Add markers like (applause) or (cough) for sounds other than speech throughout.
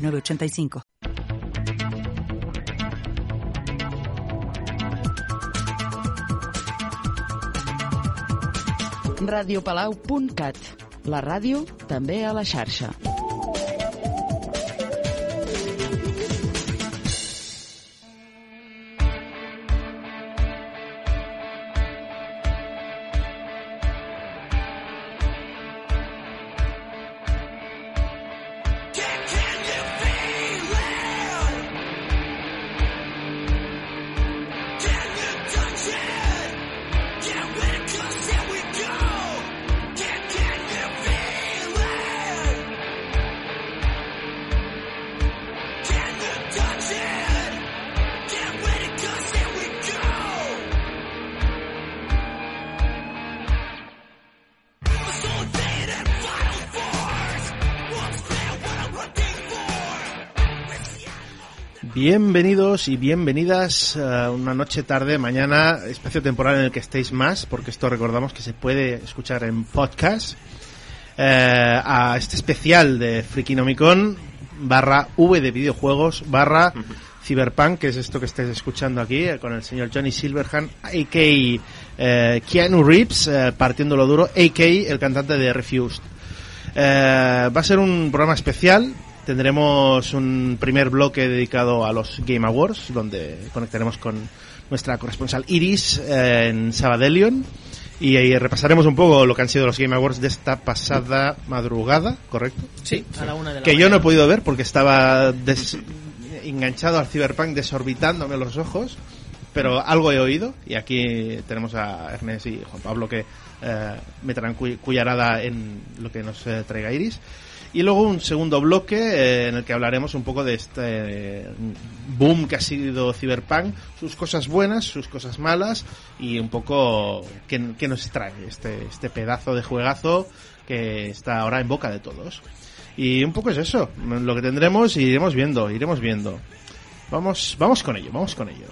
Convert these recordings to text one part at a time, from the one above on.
906985. Radiopalau.cat La ràdio també a la xarxa. Bienvenidos y bienvenidas a una noche tarde, mañana, espacio temporal en el que estéis más, porque esto recordamos que se puede escuchar en podcast, eh, a este especial de Frikinomicon barra V de videojuegos barra Cyberpunk, que es esto que estáis escuchando aquí, eh, con el señor Johnny Silverhand, a.k. Eh, Keanu Reeves, eh, partiéndolo duro, a.k. el cantante de Refused. Eh, va a ser un programa especial. Tendremos un primer bloque dedicado a los Game Awards, donde conectaremos con nuestra corresponsal Iris eh, en Sabadelion. Y ahí repasaremos un poco lo que han sido los Game Awards de esta pasada madrugada, ¿correcto? Sí, a la una de la Que yo no he podido ver porque estaba des- enganchado al Cyberpunk desorbitándome los ojos, pero algo he oído y aquí tenemos a Ernest y Juan Pablo que eh, me traen cu- cuyarada en lo que nos eh, traiga Iris. Y luego un segundo bloque eh, en el que hablaremos un poco de este eh, boom que ha sido Cyberpunk, sus cosas buenas, sus cosas malas y un poco qué, nos trae este, este pedazo de juegazo que está ahora en boca de todos. Y un poco es eso, lo que tendremos y iremos viendo, iremos viendo. Vamos, vamos con ello, vamos con ello.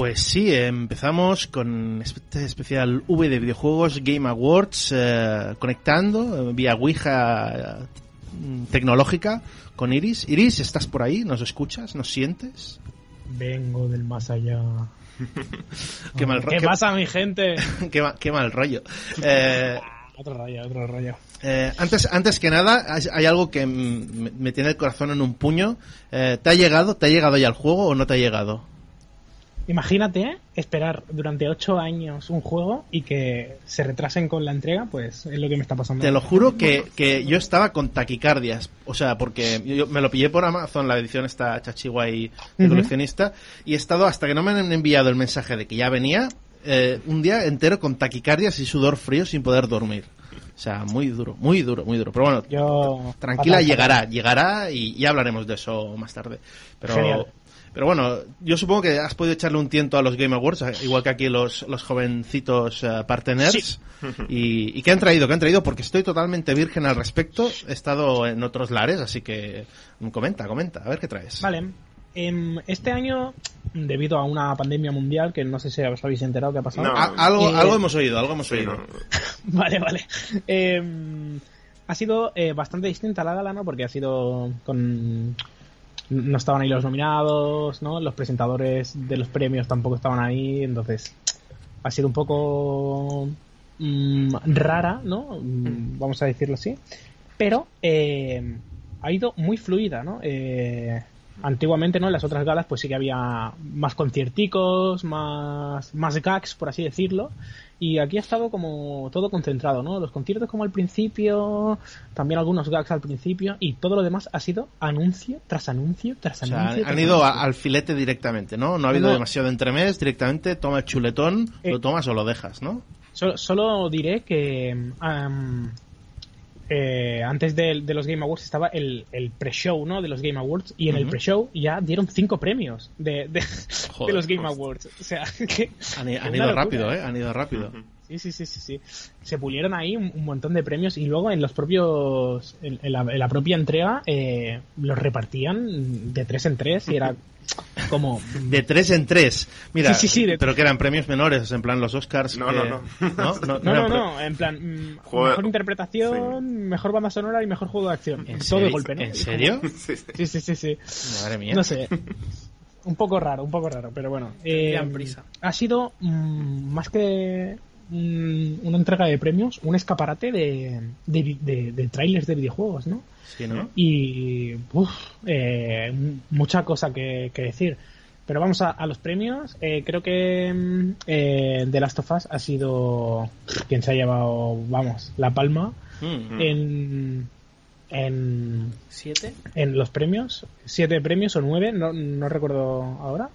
Pues sí, empezamos con este especial V de videojuegos Game Awards, eh, conectando eh, vía Ouija eh, tecnológica con Iris. Iris, ¿estás por ahí? ¿Nos escuchas? ¿Nos sientes? Vengo del más allá. (laughs) Qué mal, ¿Qué qué- pasa, mi gente? (laughs) qué ma- qué mal rollo. Eh, (laughs) Otro rollo, otro rollo. Eh, antes, antes que nada, hay, hay algo que mm, me, me tiene el corazón en un puño. Eh, ¿Te ha llegado? ¿Te ha llegado ya el juego o no te ha llegado? Imagínate esperar durante ocho años un juego y que se retrasen con la entrega, pues es lo que me está pasando. Te lo juro que, que yo estaba con taquicardias. O sea, porque yo, me lo pillé por Amazon, la edición esta Chachihuay de Ujú. coleccionista, y he estado hasta que no me han enviado el mensaje de que ya venía, eh, un día entero con taquicardias y sudor frío sin poder dormir. O sea, muy duro, muy duro, muy duro. Pero bueno, Yo... Tranquila, llegará, llegará y ya hablaremos de eso más tarde. Pero, Genial. Pero bueno, yo supongo que has podido echarle un tiento a los Game Awards, eh, igual que aquí los, los jovencitos eh, partners. (laughs) Y, y qué han traído? ¿Qué han traído? Porque estoy totalmente virgen al respecto. He estado en otros lares, así que mm, comenta, comenta, a ver qué traes. Vale. Em, este año, debido a una pandemia mundial, que no sé si os habéis enterado qué ha pasado. No. Algo, Eh, algo hemos oído, algo hemos Sí, oído. no. (laughs) Vale, vale. Em, ha sido eh, bastante distinta la gala, ¿no? Porque ha sido con... No estaban ahí los nominados, ¿no? Los presentadores de los premios tampoco estaban ahí, entonces ha sido un poco mm, rara, ¿no? Mm, Vamos a decirlo así. Pero eh, ha ido muy fluida, ¿no? Eh, antiguamente, ¿no? En las otras galas, pues sí que había más concierticos, más, más gags, por así decirlo. Y aquí ha estado como todo concentrado, ¿no? Los conciertos como al principio, también algunos gags al principio, y todo lo demás ha sido anuncio tras anuncio tras O sea, anuncio. han ido anuncio. al filete directamente, ¿no? No ha habido No. demasiado entremés, directamente toma el chuletón, Eh. lo tomas o lo dejas, ¿no? Solo, solo diré que am, eh, antes de, de los Game Awards estaba el, el pre-show ¿no? de los Game Awards y en el pre-show ya dieron cinco premios de, de, Joder, (laughs) de los Game. Awards. O sea, (laughs) que Han, han ido locura. rápido, ¿eh? Han ido rápido. Sí, sí, sí, sí, sí. Se pulieron ahí un, un montón de premios y luego en los propios en, en la, en la propia entrega eh, los repartían de tres en tres y era (laughs) como De tres en tres. Mira, Sí, sí, sí, de- pero que eran premios menores, en plan los Oscars. No, que- no, no. ¿No? No, (laughs) No, en plan, mm, mejor interpretación, mejor banda sonora y mejor juego de acción. ¿En Todo serio? de golpe, ¿no? ¿En serio? (laughs) Sí, sí. Sí, sí. Madre mía. No sé. Un poco raro, un poco raro, pero bueno. Eh, prisa. ha sido mm, más que mm, una entrega de premios, un escaparate de, de, de- de trailers de videojuegos, ¿no? Sí, ¿no? Y uf, eh, mucha cosa que, que decir. Pero vamos a, a los premios. Eh, creo que mm, eh, The Last of Us ha sido quien se ha llevado, vamos, la palma Mm. en, en, ¿Siete? en los premios. Siete premios o nueve, no, no recuerdo ahora.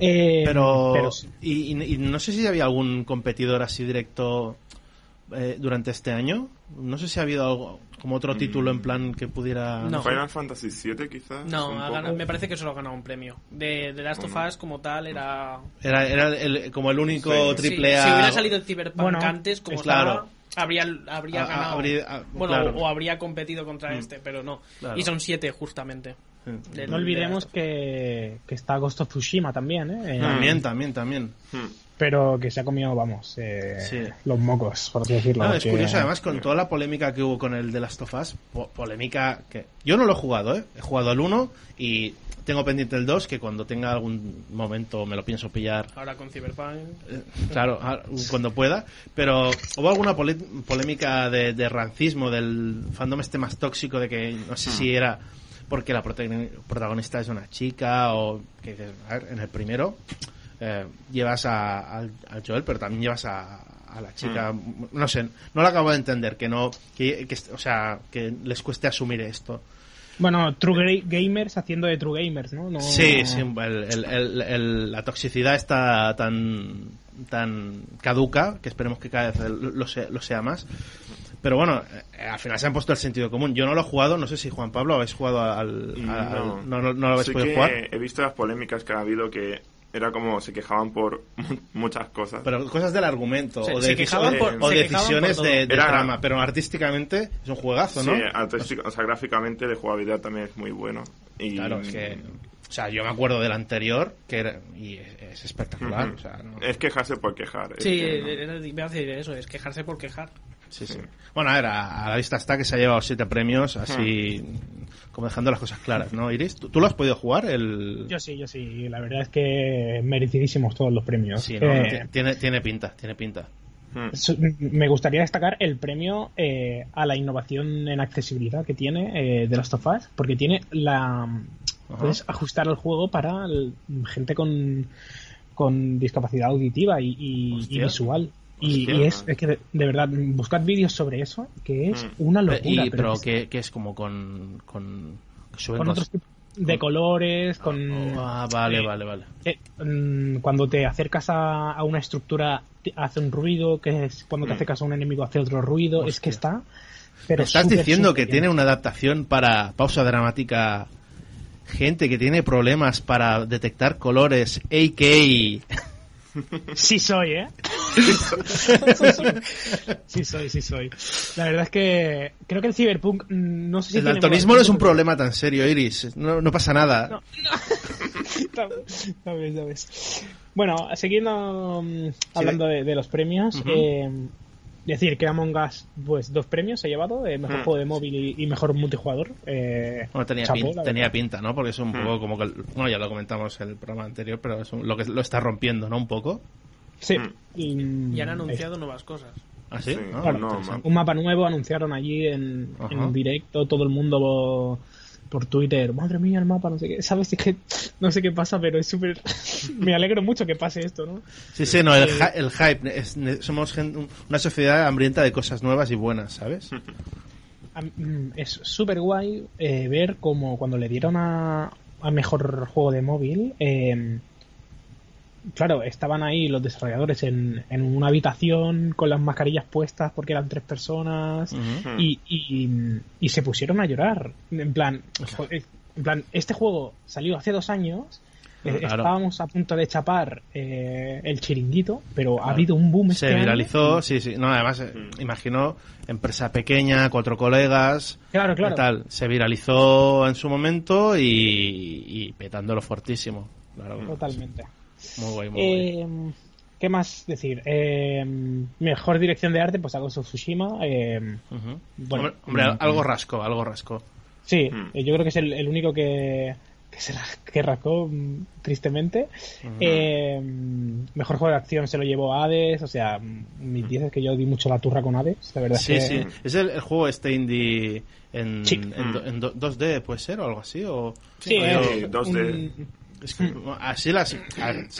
Eh, pero, pero sí. y, y- y no sé si había algún competidor así directo eh, durante este año. No sé si ha habido algo, como otro título en plan que pudiera... No. Final Fantasy VII quizás. No, ganado- me parece que solo ha ganado un premio. De, de Last of Us como tal era... Era, era el- como el único Sí. triple Sí, si hubiera salido el Cyberpunk Bueno, antes como es claro. estaba, habría, habría ganado. habría- bueno, claro. o, o habría competido contra este, pero no. Claro. Y son siete justamente. Sí. De- no de olvidemos que, que está Ghost of Tsushima también, ¿eh? También, también, también. Hmm. Pero que se ha comido, vamos, eh, Sí. los mocos, por así decirlo. No, es que- curioso, además, con toda la polémica que hubo con el de Us, po- polémica que... Yo no lo he jugado, ¿eh? He jugado el 1 y tengo pendiente el 2, que cuando tenga algún momento me lo pienso pillar, Ahora con Cyberpunk. eh, claro, a- cuando pueda. Pero hubo alguna polémica de, de rancismo, del fandom este más tóxico, de que no sé si era porque la protagoni- protagonista es una chica o que dices, a ver, en el primero eh, llevas a, al, al Joel, pero también llevas a, a la chica, no sé, no lo acabo de entender, que no, que, que- o sea, que les cueste asumir esto. Bueno, True Gamers haciendo de True Gamers, ¿no? No- Sí, sí, el- el- el- el- la toxicidad está tan tan caduca que esperemos que cada vez lo sea, lo sea más. Pero bueno, eh, al final se han puesto el sentido común. Yo no lo he jugado, no sé si Juan Pablo habéis jugado al... al- No. no, no, no lo habéis Sí podido que jugar. he visto las polémicas que ha habido que era como se quejaban por mu- muchas cosas. Pero cosas del argumento Se- o, se de, quejaban por- o se decisiones quejaban por de, de todo. Era- trama. Pero artísticamente es un juegazo, ¿no? Sí, artístico- o sea, gráficamente de jugabilidad también es muy bueno. Y, Claro, es que... O sea, yo me acuerdo del anterior que era, y es, es espectacular. Ujú. o sea, no- Es quejarse por quejar. es Sí, que no. era- iba a decir eso, es quejarse por quejar. Sí, sí. Bueno, a ver, a, a la vista está que se ha llevado siete premios, así como dejando las cosas claras, ¿no, Iris? ¿Tú, tú lo has podido jugar? El... Yo sí, yo sí. La verdad es que merecidísimos todos los premios. Sí, no, Eh, ti- tiene, tiene pinta, tiene pinta. Hmm. me gustaría destacar el premio eh, a la innovación en accesibilidad que tiene eh, The Last of Us, porque tiene la... Puedes ajustar el juego para el- gente con, con discapacidad auditiva y, y- y Hostia. visual. Y, Hostia. y es, es que de, de verdad, buscad vídeos sobre eso, que es Mm. una locura. y, pero que, que es como con... con, otros tipos de colores, con... Ah, vale, eh, vale, vale. Eh, mm, cuando te acercas a, a una estructura te- hace un ruido, que es cuando te Mm. acercas a un enemigo hace otro ruido, es que está... Pero ¿Me estás diciendo que bien. tiene una adaptación para pausa dramática gente que tiene problemas para detectar colores, a.k.a. (laughs) Sí soy, ¿eh? sí soy, sí soy. La verdad es que creo que el Cyberpunk, mm, no sé si... El daltonismo no es un problema tan serio, Iris. No, no pasa nada. No, Ya ves, ya ves. Bueno, siguiendo mm, hablando de, de los premios, Ujú. eh, decir que Among Us, pues dos premios se ha llevado, eh, mejor Mm. juego de móvil y, y mejor multijugador. Eh, Bueno, tenía, chapó, pin- la tenía pinta, ¿no? Porque es un poco como que... Bueno, ya lo comentamos en el programa anterior, pero es un- lo que lo está rompiendo, ¿no? Un poco. Sí. Mm. Y, Y han anunciado nuevas cosas. ¿Así? Sí, Ah, claro. un mapa nuevo anunciaron allí en, en directo, todo el mundo por Twitter, madre mía el mapa, no sé qué, sabes Es que no sé qué pasa, pero es súper, (laughs) me alegro mucho que pase esto, ¿no? Sí, sí, no, el, Eh, el hype. es- somos una sociedad hambrienta de cosas nuevas y buenas, ¿sabes? (laughs) Mm, Es súper guay eh, ver como cuando le dieron a, a mejor juego de móvil, eh, claro, estaban ahí los desarrolladores en, en una habitación con las mascarillas puestas porque eran tres personas Ujú. y, y, y se pusieron a llorar. En plan, en plan, este juego salió hace dos años. eh, Claro. Estábamos a punto de chapar eh, el chiringuito, pero ha habido un boom este Se año. viralizó, sí, sí. No, además, eh, imagino, empresa pequeña, cuatro colegas. Claro, claro. tal. Se viralizó en su momento y, y petándolo fortísimo. Claro, Totalmente. Muy guay, muy guay. Eh, ¿Qué más decir? Eh, mejor dirección de arte, pues Ghost of Tsushima. eh, Ujú. bueno, hombre, hombre, mm, algo rasco, algo rasco. sí, Mm. eh, yo creo que es el, el único que, que se que rascó mm, tristemente. Eh, mejor juego de acción se lo llevó Hades. O sea, mm, mis 10 es que yo di mucho la turra con Hades. La verdad Sí, es que. sí. Es el, el juego este indie en, Sí. en, en do- 2D, puede ser, o algo así. O... Sí, Sí, es 2D. un- Es que, así las,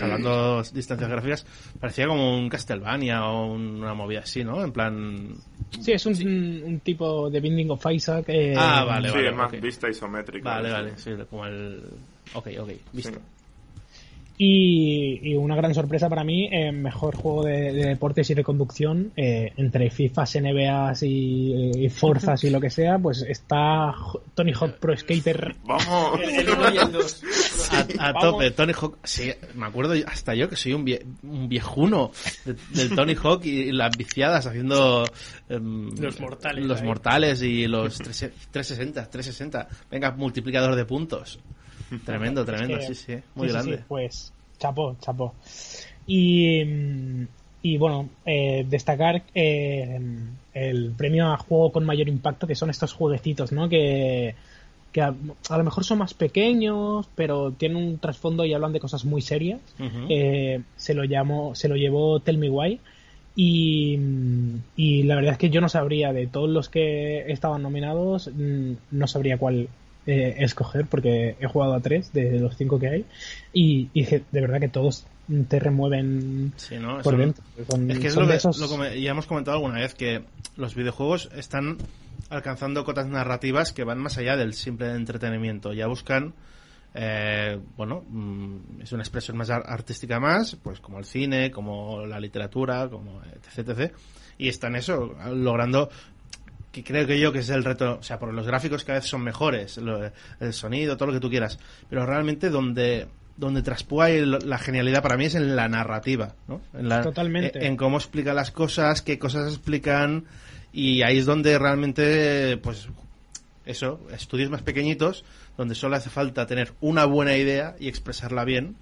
hablando distancias gráficas, parecía como un Castlevania o una movida así, ¿no? En plan... sí, es un, un tipo de Binding of Isaac. eh, Ah, vale, sí, vale. es más ok. vista isométrica. Vale, sí. vale, sí, como el... Ok, ok, visto. Y, y una gran sorpresa para mí, eh, mejor juego de, de deportes y de conducción, eh, entre FIFAs, NBAs y, y Forzas y lo que sea, pues está Tony Hawk Pro Skater. Vamos. El 1 y el 2. A, a Vamos. tope, Tony Hawk. Sí, me acuerdo hasta yo que soy un, vie- un viejuno de- del Tony Hawk y las viciadas haciendo em, Los mortales, los ahí. mortales y los 3- 360, 360. Venga, multiplicador de puntos. (laughs) Tremendo, tremendo, que- sí, sí, muy sí, grande. sí, pues chapó, chapó. Y, y bueno, eh, destacar eh, el premio a juego con mayor impacto, que son estos jueguecitos, ¿no? Que, que a, a lo mejor son más pequeños, pero tienen un trasfondo y hablan de cosas muy serias. Eh, se lo llamó, se lo llevó Tell Me Why. Y, y la verdad es que yo no sabría de todos los que estaban nominados, mm, no sabría cuál eh, escoger porque he jugado a tres de los cinco que hay y, y de verdad que todos te remueven Sí, ¿no? por dentro. Son- Es que es lo que, esos- lo que ya hemos comentado alguna vez, que los videojuegos están alcanzando cotas narrativas que van más allá del simple entretenimiento. Ya buscan, eh, bueno, mm, es una expresión más ar- artística más, pues como el cine, como la literatura, como etc, etc. Y están eso, logrando que creo que yo que es el reto, o sea, por los gráficos cada vez son mejores, lo- el sonido, todo lo que tú quieras, pero realmente donde donde traspúa la genialidad para mí es en la narrativa, ¿no? En la- Totalmente. En, en cómo explica las cosas, qué cosas explican y ahí es donde realmente, pues, eso, estudios más pequeñitos, donde solo hace falta tener una buena idea y expresarla bien,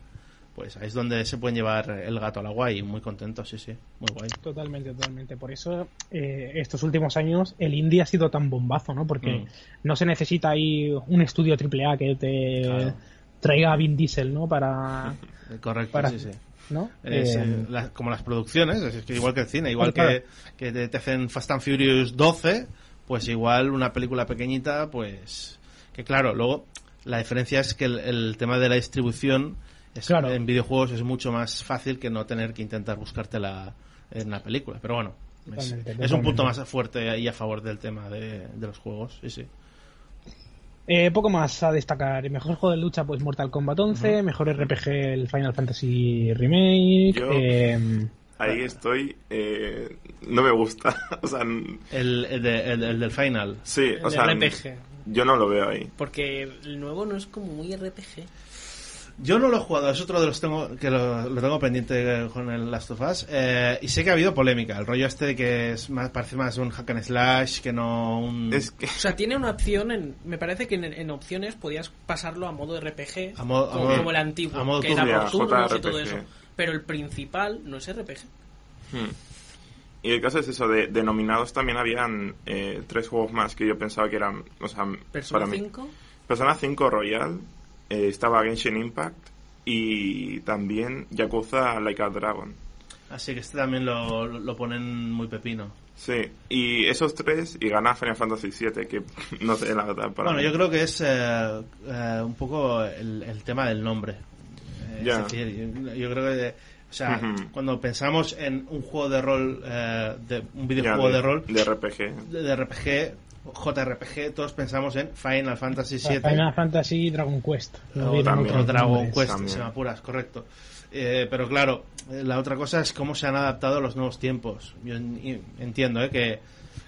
pues ahí es donde se pueden llevar el gato al agua y muy contentos, sí, sí, muy guay. Totalmente, totalmente. Por eso eh, estos últimos años el indie ha sido tan bombazo, ¿no? Porque Mm. no se necesita ahí un estudio AAA que te Claro. traiga a Vin Diesel, ¿no? Para... (laughs) Correcto, Para- sí, sí. ¿no? Es, Eh, eh, la- como las producciones, es que igual que el cine, igual Claro, que, que te, te hacen Fast and Furious 12, pues igual una película pequeñita, pues que claro, luego la diferencia es que el, el tema de la distribución es- Claro. en videojuegos es mucho más fácil que no tener que intentar buscártela en la película, pero bueno, es, un punto más fuerte y a favor del tema de, de los juegos, sí, sí. Eh, poco más a destacar. Mejor juego de lucha, pues Mortal Kombat 11. Mejor RPG, el Final Fantasy Remake. Yo- eh, Ahí estoy. eh, no me gusta. (laughs) o sea, n- El, el, de- el- el del final. sí, El o sea. RPG. Yo no lo veo ahí. Porque el nuevo no es como muy RPG. Yo no lo he jugado, es otro de los tengo, que lo, lo tengo pendiente con el Last of Us. eh, y sé que ha habido polémica. El rollo este de que es más, parece más un hack and slash que no un. Es que. O sea, tiene una opción, en, me parece que en, en opciones podías pasarlo a modo RPG, A modo- a como, modo- como el antiguo, a modo que era por turnos y todo eso. Pero el principal no es RPG. Hmm. y el caso es eso, de, de nominados también habían eh, tres juegos más que yo pensaba que eran, o sea, Persona para mí. 5. Persona 5 Royal, eh, estaba Genshin Impact y también Yakuza Like a Dragon. Así que este también lo, lo ponen muy pepino. Sí, y esos tres y gana Final Fantasy VII, que (laughs) no sé, la verdad, para Bueno, mí. yo creo que es eh, eh, un poco el, el tema del nombre. Eh, Ya. Es decir, yo, yo creo que, o sea, cuando pensamos en un juego de rol, eh, de un videojuego de, rol, De RPG. de, de RPG, JRPG, todos pensamos en Final Fantasy VII. Final Fantasy y Dragon Quest. No o, también. Dragon. Quest, También. si me apuras, correcto. Eh, pero claro, eh, la otra cosa es cómo se han adaptado a los nuevos tiempos. Yo entiendo eh, que,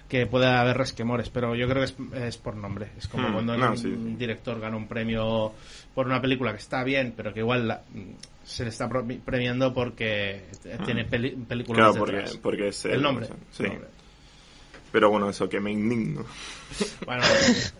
que puede haber resquemores, pero yo creo que es, es por nombre. Es como Hmm, cuando no, un sí. director gana un premio por una película que está bien, pero que igual la- se le está premiando porque tiene peli- películas Hmm. Claro, porque, es el nombre. o sea, sí. el nombre. Pero bueno, eso, que me indigno. (laughs) Bueno,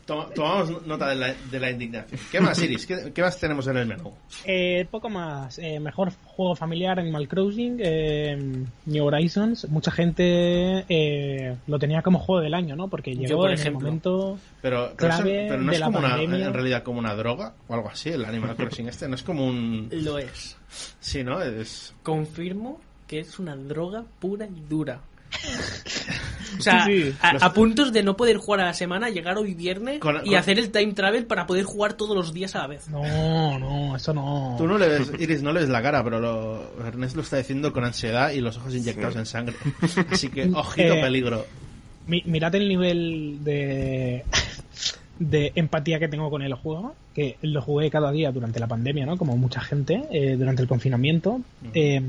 to- tomamos nota de la, de la indignación. ¿Qué más, Iris? ¿Qué, qué más tenemos en el menú? Eh, poco más. Eh, mejor juego familiar Animal Crossing, eh, New Horizons. Mucha gente eh, lo tenía como juego del año, ¿no? Porque Yo, llegó por en el momento. Pero, Clave pero no de es la como una, pandemia. en realidad como una droga o algo así, el Animal Crossing este, no es como un... Lo es. Sí, ¿no? Es... Confirmo que es una droga pura y dura. (laughs) O sea, Sí, sí. a, Los- a puntos de no poder jugar a la semana, llegar hoy viernes Con- y con- hacer el time travel para poder jugar todos los días a la vez. No, no, eso no. Tú no le ves, Iris, no le ves la cara, pero lo, Ernest lo está diciendo con ansiedad y los ojos inyectados Sí. en sangre. Así que, ojito (laughs) Eh, peligro. Mi- mirad el nivel de, de empatía que tengo con el juego, que lo jugué cada día durante la pandemia, ¿no? Como mucha gente, eh, durante el confinamiento. Eh,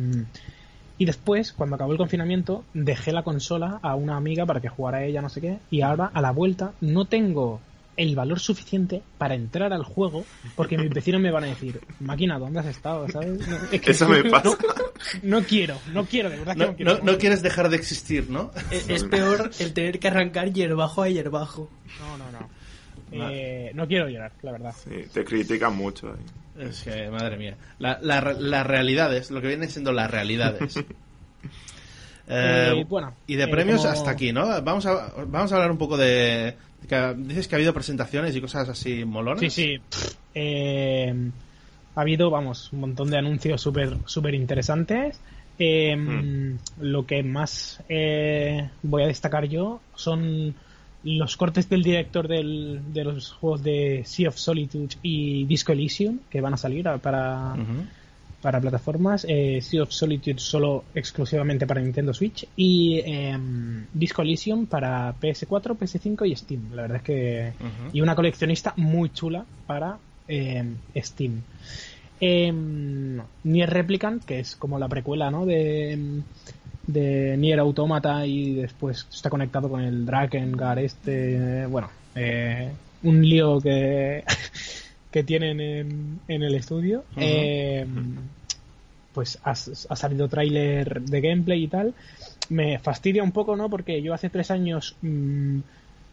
y después, cuando acabó el confinamiento, dejé la consola a una amiga para que jugara ella, no sé qué, y ahora, a la vuelta, no tengo el valor suficiente para entrar al juego porque mis vecinos me van a decir, máquina, ¿dónde has estado? ¿Sabes? No, es que Eso me pasa. No, no quiero, no quiero, de verdad que No, no, quiero. no, no quieres dejar de existir, ¿no? Es, es peor el tener que arrancar hierbajo a hierbajo. No, no, no. Eh, no quiero llorar, la verdad. Sí, te critican mucho ahí. Es que, madre mía. La, la, las realidades, lo que vienen siendo las realidades. (laughs) Eh, Eh, bueno, y de eh, premios como- hasta aquí, ¿no? Vamos a, vamos a hablar un poco de... que dices que ha habido presentaciones y cosas así molonas. Sí, sí. Eh, ha habido, vamos, un montón de anuncios súper súper interesantes. Eh, Hmm. Lo que más eh, voy a destacar yo son los cortes del director del- de los juegos de Sea of Solitude y Disco Elysium que van a salir a- para, para plataformas. Eh, sea of Solitude solo exclusivamente para Nintendo Switch y em, Disco Elysium para PS4, PS5 y Steam. La verdad es que. Y una coleccionista muy chula para em, Steam. Em, Nier Replicant, que es como la precuela ¿no? de, de Nier Automata y después está conectado con el Drakengard este. eh, bueno, eh, un lío que. (laughs) que tienen en, en el estudio. Eh, pues ha, ha salido tráiler de gameplay y tal. Me fastidia un poco, ¿no? Porque yo hace tres años mm,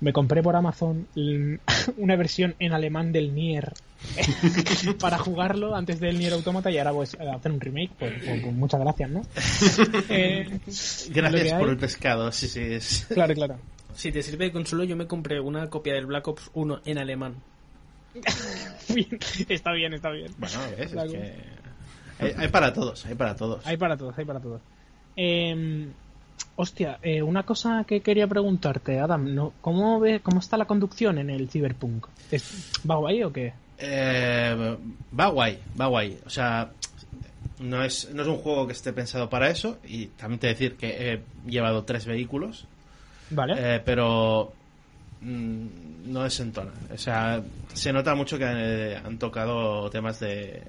me compré por Amazon (laughs) una versión en alemán del Nier (laughs) para jugarlo antes del Nier Automata y ahora pues hacer un remake, pues, pues- pues muchas gracias, ¿no? (laughs) Eh, Gracias por hay- el pescado, sí, sí. Es... Claro, claro. Si te sirve de consuelo, yo me compré una copia del Black Ops 1 en alemán. Está bien, está bien. Bueno, ves, es que... Hay, hay para todos, hay para todos. Hay para todos, hay para todos. Eh, hostia, eh, una cosa que quería preguntarte, Adam, ¿no? ¿cómo, ve, ¿cómo está la conducción en el Cyberpunk? ¿Es- ¿Va guay o qué? Eh, va guay, va guay. O sea, no es, no es un juego que esté pensado para eso. Y también te decir que he llevado tres vehículos, Vale. eh, pero mm, no desentona. O sea, se nota mucho que eh, han tocado temas de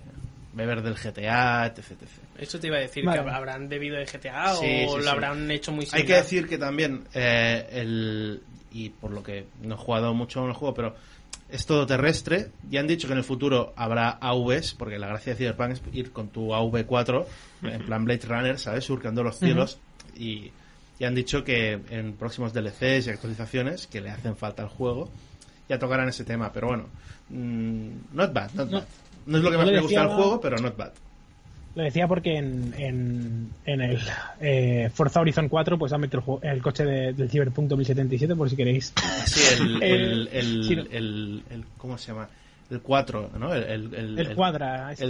beber del GTA, etc. etc. Eso te iba a decir, Vale. que habrán bebido de GTA Sí, o sí, lo sí. habrán hecho muy Hay similar. que decir que también eh, el y por lo que no he jugado mucho en el juego, pero es todo terrestre. Ya han dicho que en el futuro habrá AVs, porque la gracia de Cyberpunk es ir con tu AV4 en (laughs) plan Blade Runner, ¿sabes? Surcando los cielos y ya han dicho que en próximos DLCs y actualizaciones que le hacen falta al juego ya tocarán ese tema, pero bueno, mm, not bad, not No. bad. No es lo que más me gusta del juego, pero not bad. Lo decía porque en, en, en el eh, Forza Horizon 4 pues han metido el, el coche de- del Cyberpunk 2077 por si queréis. Sí, el, (laughs) Eh, el, el, sí, no. el- el- ¿cómo se llama? El 4, ¿no? El, el, el, este. El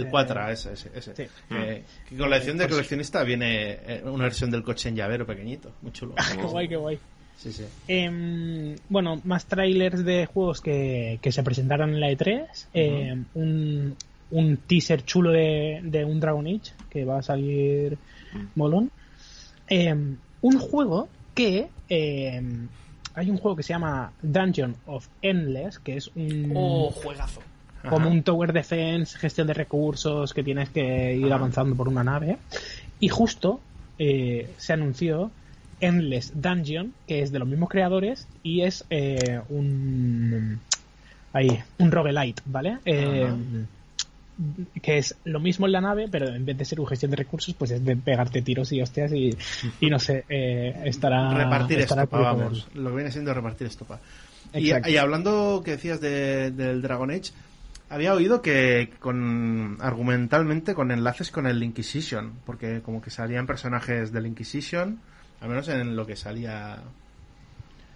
Quadra, ese, ese. ese. Sí. Eh, que con la edición de Pues- coleccionista viene eh, una versión del coche en llavero pequeñito, muy chulo. (laughs) qué guay, qué guay. Sí, sí. Em, bueno, más trailers de juegos que, que se presentaron en la E3. Em, un, un teaser chulo de, de un Dragon Age que va a salir molón. Em, un juego que. hay un juego que se llama Dungeon of Endless, que es un. Oh, juegazo. como Ajá. un tower defense, gestión de recursos, que tienes que ir Ajá. avanzando por una nave. Y justo eh, se anunció Endless Dungeon, que es de los mismos creadores y es eh, un ahí, un roguelite, ¿vale? Eh, que es lo mismo en la nave, pero en vez de ser un gestión de recursos, pues es de pegarte tiros y hostias y, y no sé, eh, estará repartir estará estopa, vamos. Lo que viene siendo repartir estopa. Y, y hablando que decías de- del Dragon Age, había oído que con argumentalmente con enlaces con el Inquisition, porque como que salían personajes del Inquisition, al menos en lo que salía.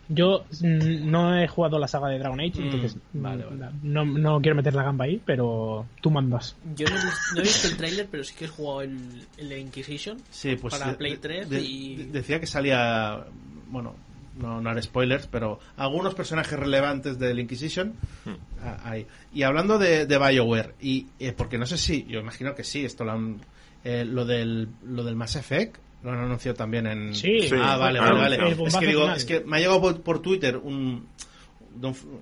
Yo mm, no he jugado la saga de Dragon Age, Mm, entonces vale, mm, vale. No, no quiero meter la gamba ahí, pero tú mandas. Yo no he, visto, no he visto el tráiler, pero sí que he jugado el, el Inquisition. Sí, pues Para de- Play de- 3 de- y- de- decía que salía, bueno, no, no haré spoilers, pero algunos personajes relevantes del Inquisition ah, ahí. Y hablando de, de BioWare, y eh, porque no sé si, yo imagino que sí, esto lo han, eh, lo del lo del Mass Effect lo han anunciado también en Sí, Sí. ah vale Ah, vale. vale el es que digo es que me ha llegado por, por Twitter un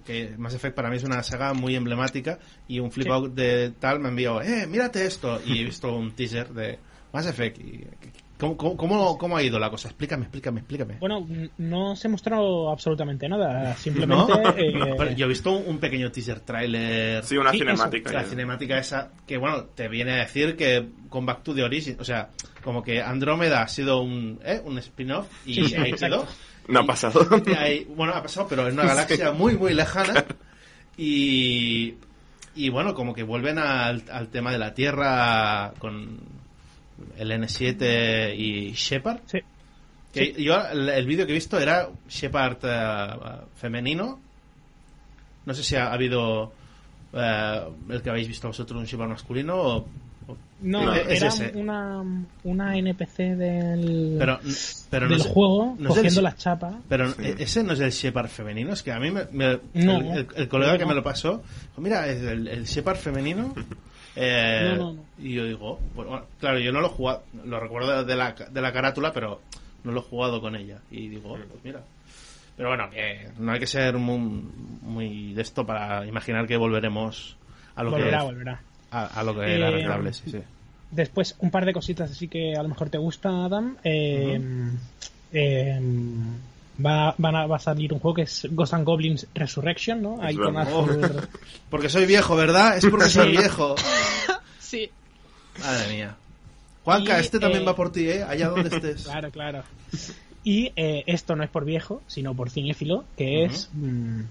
que Mass Effect para mí es una saga muy emblemática y un flip Sí. out de tal me envió eh mírate esto y he visto un teaser de Mass Effect y, ¿cómo, cómo, cómo, ha ido la cosa? explícame explícame explícame Bueno, no se mostró absolutamente nada, simplemente... (laughs) ¿No? eh, Pero yo he visto un, pequeño teaser trailer Sí, una Sí, cinemática. la ya. cinemática esa que bueno te viene a decir que con Back to the Origin o sea como que Andrómeda ha sido un ¿eh? un spin-off y Sí, sí, ahí quedó No ha pasado. y ahí- bueno ha pasado pero en una galaxia muy muy lejana y y bueno como que vuelven al, al tema de la Tierra con el N7 y Shepard sí. que yo el, el vídeo que he visto era Shepard eh, femenino. No sé si ha, habido eh, el que habéis visto vosotros un Shepard masculino o, o- No, No, es era una, una NPC del, pero pero no del sé- juego no es el- cogiendo las chapas. pero Sí. e- ese no es el Shepard femenino, es que a mí me, me- No. el, el- el colega No, que no. me lo pasó, mira, es el, el Shepard femenino. (laughs) eh, No, no, no. Y yo digo, bueno, claro, yo no lo he jugado, lo recuerdo de la, de la carátula, pero no lo he jugado con ella. Y digo, oh, pues mira. Pero bueno, que no hay que ser muy, muy de esto para imaginar que volveremos a lo Volverá, que volverá. a, a lo que era Eh, rentable, sí, sí. Después, un par de cositas así que a lo mejor te gusta, Adam. Eh, eh, va, van a, va a salir un juego que es Ghost and Goblins Resurrection, ¿no? Ahí con. Arthur. (laughs) Porque soy viejo, ¿verdad? Es porque soy (laughs) viejo. (laughs) sí. Madre mía. Juanca, Y, este también eh, va por ti, ¿eh? Allá donde estés. Claro, claro. Y eh, esto no es por viejo, sino por cinéfilo, que es mm,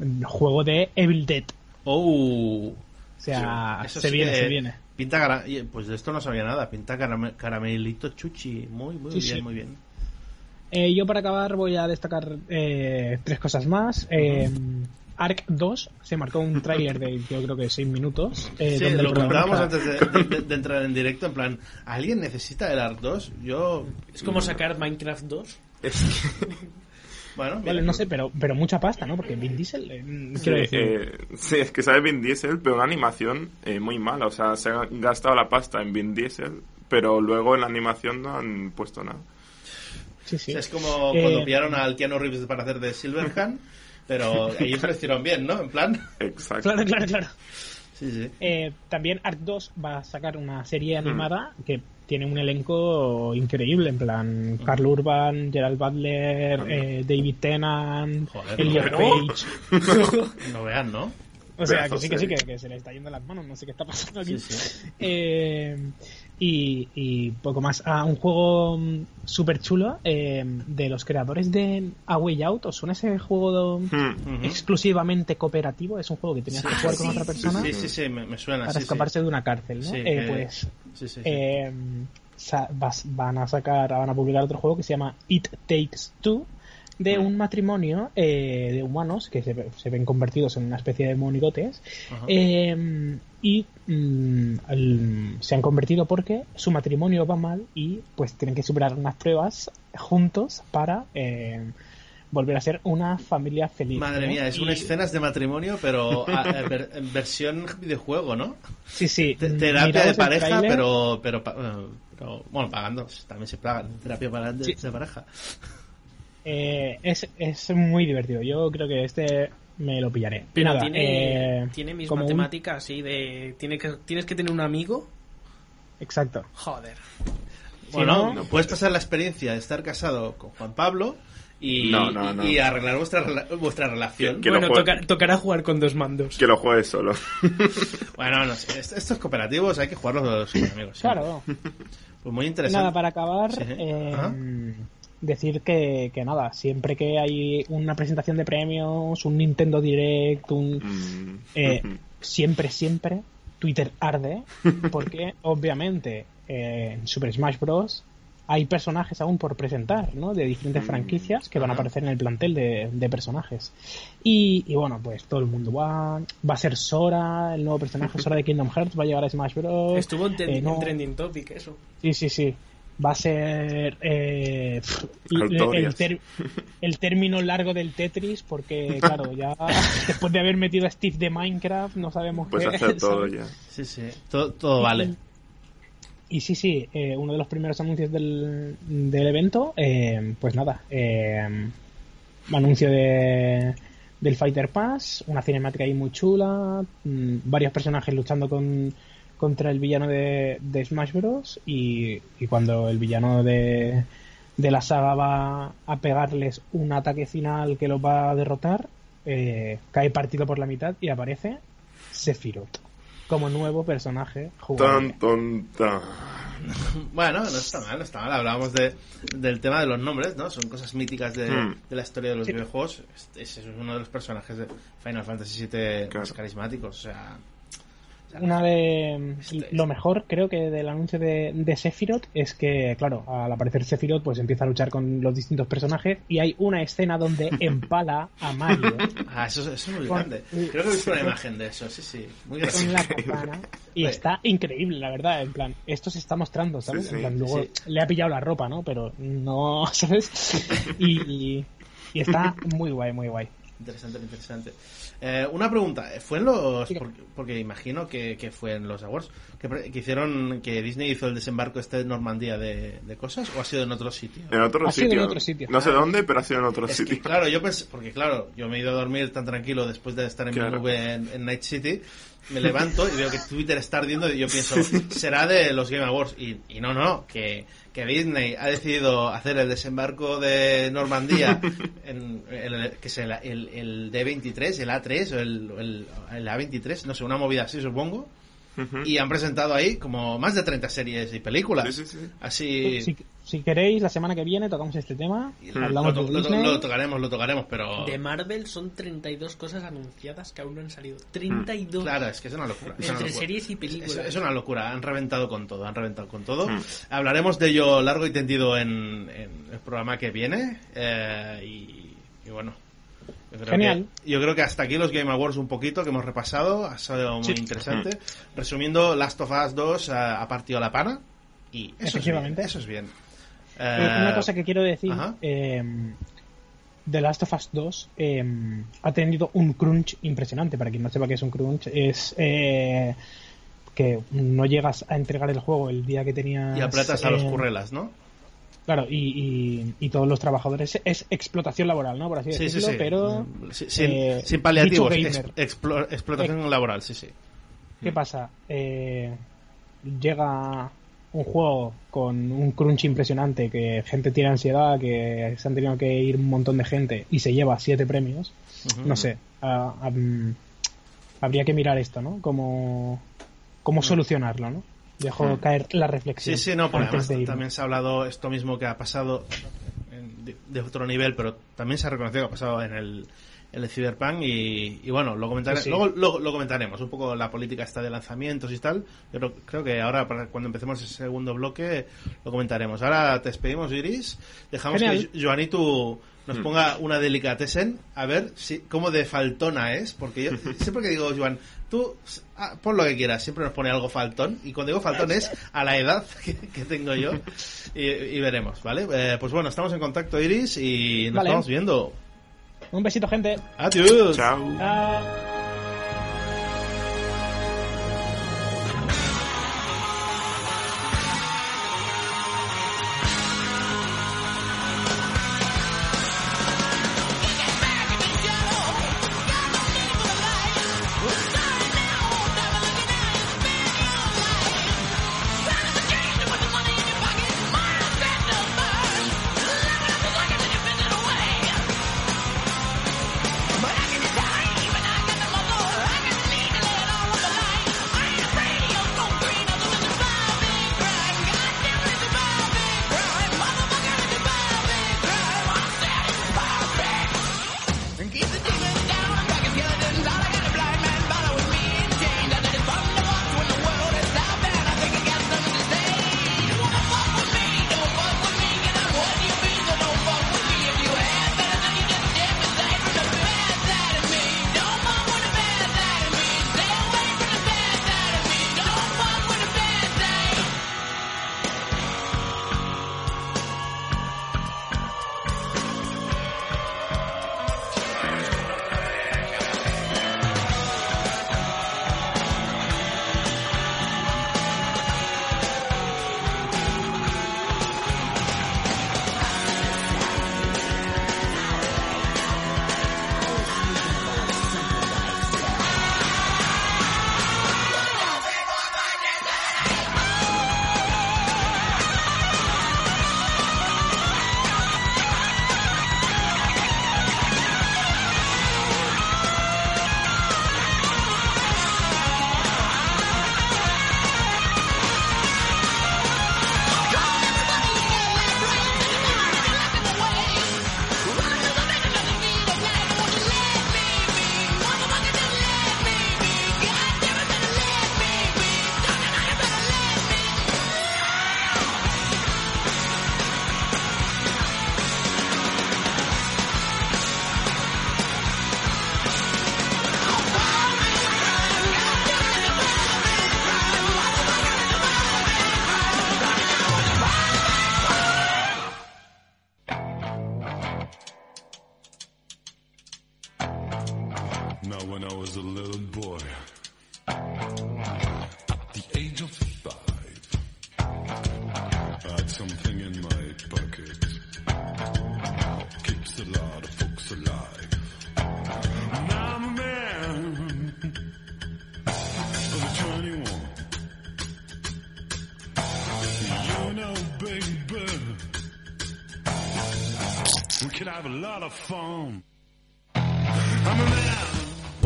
un juego de Evil Dead. Oh. O sea, Eso se sí viene, que se viene. Pinta cara- Pues de esto no sabía nada. Pinta carame- caramelito chuchi. Muy, muy Sí, bien, sí. muy bien. Eh, yo para acabar voy a destacar eh, tres cosas más. Eh, Ark 2 se marcó un tráiler de yo creo que 6 minutos. eh, sí, donde lo protagonista- antes de, de- de- de entrar en directo. En plan, ¿alguien necesita el Ark 2? Yo. Es como sacar Minecraft 2. Es que- (laughs) Bueno, Vale, no sé, pero, pero mucha pasta, ¿no? Porque Vin Diesel, eh, Sí, quiero decir, eh, sí, es que sale Vin Diesel, pero una animación eh, muy mala. O sea, se ha gastado la pasta en Vin Diesel, pero luego en la animación no han puesto nada. Sí, sí. Es como Eh, cuando pillaron al Keanu Reeves para hacer de Silverhand. Pero (laughs) ellos lo hicieron bien, ¿no? En plan. Exacto. Claro, claro, claro. Sí, sí. Eh, también Ark 2 va a sacar una serie Hmm. animada que tiene un elenco increíble, en plan Carl Urban, Gerald Butler, eh, David Tennant, Joder, Elliot no. Page. (laughs) No vean, ¿no? O sea, que sí, que sí, que se le está yendo las manos, no sé qué está pasando aquí. Sí, sí. Eh, y, y poco más. Ah, un juego súper chulo eh, de los creadores de A Way Out. ¿Os suena ese juego de- Hmm. Exclusivamente cooperativo? Es un juego que tenías que jugar con otra persona Sí, sí, sí, me, me suena. para sí, sí. escaparse de una cárcel, ¿no? Sí, Eh, que- pues Sí, sí, sí. eh, van a sacar, van a publicar otro juego que se llama It Takes Two de un matrimonio eh, de humanos que se, se ven convertidos en una especie de monigotes eh, y mm, el- se han convertido porque su matrimonio va mal y pues tienen que superar unas pruebas juntos para eh, volver a ser una familia feliz. Madre ¿no? mía, es Y- una escenas de matrimonio, pero a- a ver- en versión videojuego, ¿no? Sí, sí. Mm, terapia miraos de pareja, pero, pero, eh, pero, bueno, pagando, también se paga terapia para, de, Sí. de pareja. Eh, es, es muy divertido. Yo creo que este me lo pillaré. Y Pero nada, tiene, eh, tiene mis un- matemáticas así de. Tiene que, tienes que tener un amigo. Exacto. Joder. Bueno, no- puedes pasar la experiencia de estar casado con Juan Pablo y, No, no, no. y arreglar vuestra, vuestra relación. Que- que lo bueno, tocará jugar con dos mandos. Que lo juegues solo. (laughs) Bueno, no sé, est- estos cooperativos hay que jugarlos con amigos. Claro. Pues muy interesante. Nada, para acabar, Sí. eh, Ajá. Decir que, que nada, siempre que hay una presentación de premios, un Nintendo Direct, un, Mm. eh, siempre, siempre Twitter arde, (laughs) porque obviamente eh, en Super Smash Bros. hay personajes aún por presentar, ¿no? De diferentes Mm, franquicias que van a aparecer en el plantel de, de personajes. Y, y bueno, pues todo el mundo va. Va a ser Sora, el nuevo personaje (laughs) Sora de Kingdom Hearts, va a llegar a Smash Bros. Estuvo en, ten- Eh, no. en Trending Topic, eso. Sí, sí, sí. Va a ser eh, el, Artorias. ter- el término largo del Tetris, porque (laughs) claro, ya después de haber metido a Steve de Minecraft, no sabemos Puedes qué hacer todo ¿sabes? ya. Sí, sí, todo, todo vale. Y sí, sí, eh, uno de los primeros anuncios del, del evento, eh, pues nada, eh, anuncio de, del Fighter Pass, una cinemática ahí muy chula, mm, varios personajes luchando con, contra el villano de, de Smash Bros. Y, y cuando el villano de, de la saga va a pegarles un ataque final que los va a derrotar, eh, cae partido por la mitad y aparece Sephiroth como nuevo personaje jugable. Tan, tan. (laughs) Bueno, no está mal, no está mal. Hablábamos de, del tema de los nombres, ¿no? Son cosas míticas de, Hmm. de la historia de los Sí. videojuegos. Este- Ese es uno de los personajes de Final Fantasy VII más carismáticos. O sea, Una de Este- lo mejor creo que del anuncio de, de Sephiroth es que, claro, al aparecer Sephiroth pues empieza a luchar con los distintos personajes y hay una escena donde (laughs) empala a Mario ah, eso, eso es muy grande. Creo que he visto una imagen de eso, sí, sí. Muy gracioso. la katana (laughs) y está increíble, la verdad, en plan, esto se está mostrando, ¿sabes? Sí, sí, en plan, luego sí. le ha pillado la ropa, ¿no? Pero no, (laughs) ¿sabes? Y, y está muy guay, muy guay. Interesante, interesante. Eh, una pregunta, ¿fue en los... Porque, porque imagino que, que fue en los Awards, que, pre- que hicieron, que Disney hizo el desembarco este de Normandía de, de cosas, o ha sido en otro sitio? En otro Ha sido en sitio. otro sitio. No sé dónde, pero ha sido en otro Es que, sitio. claro, yo pensé, porque claro, yo me he ido a dormir tan tranquilo después de estar en mi nube en, en Night City, me levanto y veo que Twitter está ardiendo y yo pienso, (laughs) será de los Game Awards. Y, y no, no, que, que Disney ha decidido hacer el desembarco de Normandía, (laughs) en, el, que es el, el, el D23, el A3 o el, el, el A23, no sé, una movida así supongo. Y han presentado ahí como más de 30 series y películas. Sí, sí, sí. Así... Si, si queréis, la semana que viene tocamos este tema, hablamos lo, de lo- Disney. lo tocaremos, lo tocaremos, pero... De Marvel son 32 cosas anunciadas que aún no han salido. 32. Claro, es que es una locura. es una Entre locura. series y películas. es una locura, han reventado con todo, han reventado con todo. Mm. Hablaremos de ello largo y tendido en, en el programa que viene. eh, y, y bueno. Yo creo Genial. que- yo creo que hasta aquí los Game Awards un poquito que hemos repasado, ha sido muy Sí. interesante. Resumiendo, Last of Us 2 ha, ha partido la pana y eso es bien. Efectivamente. Eso es bien. Eh, Eh, Una cosa que quiero decir, eh, The Last of Us 2 eh, ha tenido un crunch impresionante. Para quien no sepa qué es un crunch, es eh, que no llegas a entregar el juego el día que tenías... y apretas a los eh, currelas, ¿no? Claro, y, y- y todos los trabajadores es explotación laboral, ¿no? Por así Sí, sí, decirlo, sí. pero Sí, sin, eh, sin paliativos, ex- explo- explotación laboral, sí, sí. ¿qué pasa? Eh, llega un juego con un crunch impresionante, que gente tiene ansiedad, que se han tenido que ir un montón de gente y se lleva siete premios. No sé, ah, ah, mm, habría que mirar esto, ¿no? Cómo, cómo solucionarlo, ¿no? Dejo caer la reflexión. Sí, sí, no, porque además también se ha hablado esto mismo que ha pasado en- de, de otro nivel, pero también se ha reconocido que ha pasado en el, en el Cyberpunk y, y bueno, lo, comentaré, Sí. Luego, lo comentaremos, un poco la política esta de lanzamientos y tal. Yo creo, creo que ahora, para cuando empecemos el segundo bloque, lo comentaremos. Ahora te despedimos, Iris. Dejamos Genial. que Joanitu nos ponga una delicatessen, a ver si cómo de faltona es, porque yo (laughs) siempre que digo, Joan, tú ah, pon lo que quieras, siempre nos pone algo faltón, y cuando digo faltón es a la edad (laughs) que, que tengo yo, y, y veremos, ¿vale? Eh, pues bueno, estamos en contacto, Iris, y nos Vale. estamos viendo. Un besito, gente. Adiós. Chao. Chao.